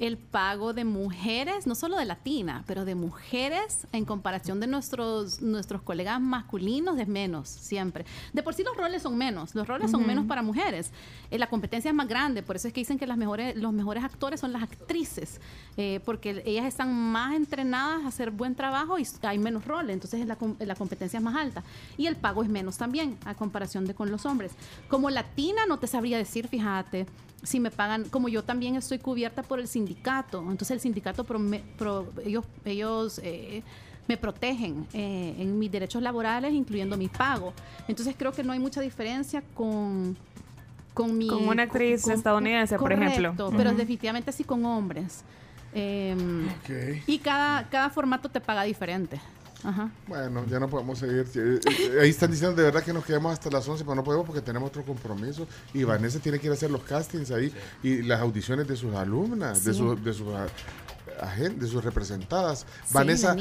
el pago de mujeres, no solo de latina, pero de mujeres en comparación de nuestros, nuestros colegas masculinos es menos, siempre. De por sí los roles son menos, los roles son menos para mujeres. Eh, la competencia es más grande, por eso es que dicen que las mejores, los mejores actores son las actrices, eh, porque ellas están más entrenadas a hacer buen trabajo y hay menos roles, entonces la, la competencia es más alta. Y el pago es menos también, a comparación de con los hombres. Como latina no te sabría decir, fíjate, si me pagan, como yo también estoy cubierta por el sindicato, entonces el sindicato, prome- pro- ellos, ellos eh, me protegen eh, en mis derechos laborales, incluyendo mi pago. Entonces creo que no hay mucha diferencia con, con mi... Con una actriz estadounidense, por ejemplo. Pero definitivamente sí con hombres. Em. Y cada, cada formato te paga diferente. Ajá. Bueno, ya no podemos seguir. Eh, eh, Ahí están diciendo de verdad que nos quedamos hasta las 11, pero no podemos porque tenemos otro compromiso. Y Vanessa tiene que ir a hacer los castings ahí y las audiciones de sus alumnas, de, sus de, sus a- agen- de sus representadas. Sí, Vanessa,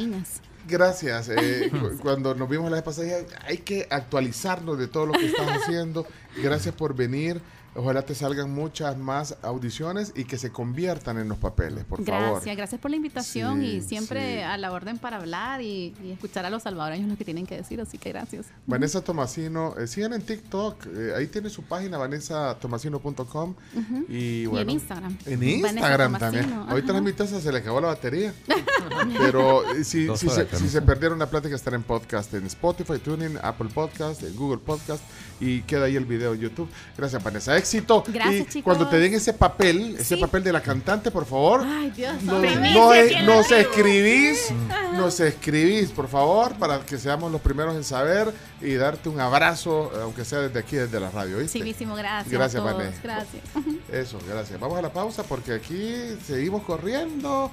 gracias. Eh, cu- cuando nos vimos la vez pasada, hay que actualizarnos de todo lo que estás haciendo. Gracias por venir. Ojalá te salgan muchas más audiciones y que se conviertan en los papeles, por gracias, favor. gracias por la invitación Sí, y siempre sí. a la orden para hablar y, y escuchar a los salvadoreños lo que tienen que decir, así que gracias. Vanessa Tomasino, eh, sigan en TikTok, eh, ahí tiene su página vanessatomasino.com Ujú. y Y en bueno. Instagram. En Instagram también. Ahorita la mitad se le acabó la batería. Pero eh, si, se, si se perdieron la plática, estará en podcast, en Spotify, TuneIn, Apple Podcast, en Google Podcast y queda ahí el video en YouTube. Gracias, Vanessa. Éxito. Gracias, y chicos. cuando te den ese papel, ese papel de la cantante, por favor, Ay, Dios. no, no, la nos escribís, nos escribís, por favor, para que seamos los primeros en saber y darte un abrazo, aunque sea desde aquí, desde la radio. ¿viste? Chivísimo, gracias. Gracias, a todos. Vané. Gracias. Eso, gracias. Vamos a la pausa porque aquí seguimos corriendo.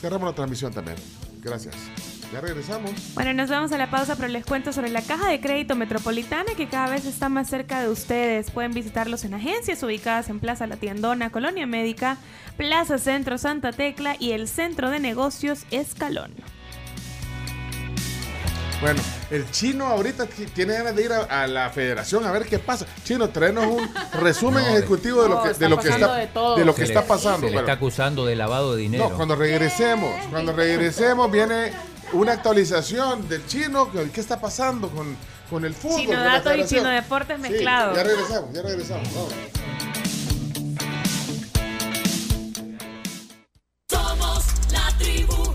Cerramos la transmisión también. Gracias. Ya regresamos. Bueno, nos vamos a la pausa, pero les cuento sobre la caja de crédito metropolitana que cada vez está más cerca de ustedes. Pueden visitarlos en agencias ubicadas en Plaza La Tiendona, Colonia Médica, Plaza Centro Santa Tecla y el Centro de Negocios Escalón. Bueno, el chino ahorita tiene ganas de ir a, a la federación a ver qué pasa. Chino, traenos un resumen No, ejecutivo de lo no, que, está de lo que pasando está, de lo Se que le- está pasando. Se le está acusando de lavado de dinero. no, cuando regresemos, cuando regresemos viene una actualización del chino, qué está pasando con, con el fútbol. Chino datos y chino deportes mezclados. Ya regresamos, ya regresamos. Vamos. Somos la tribu.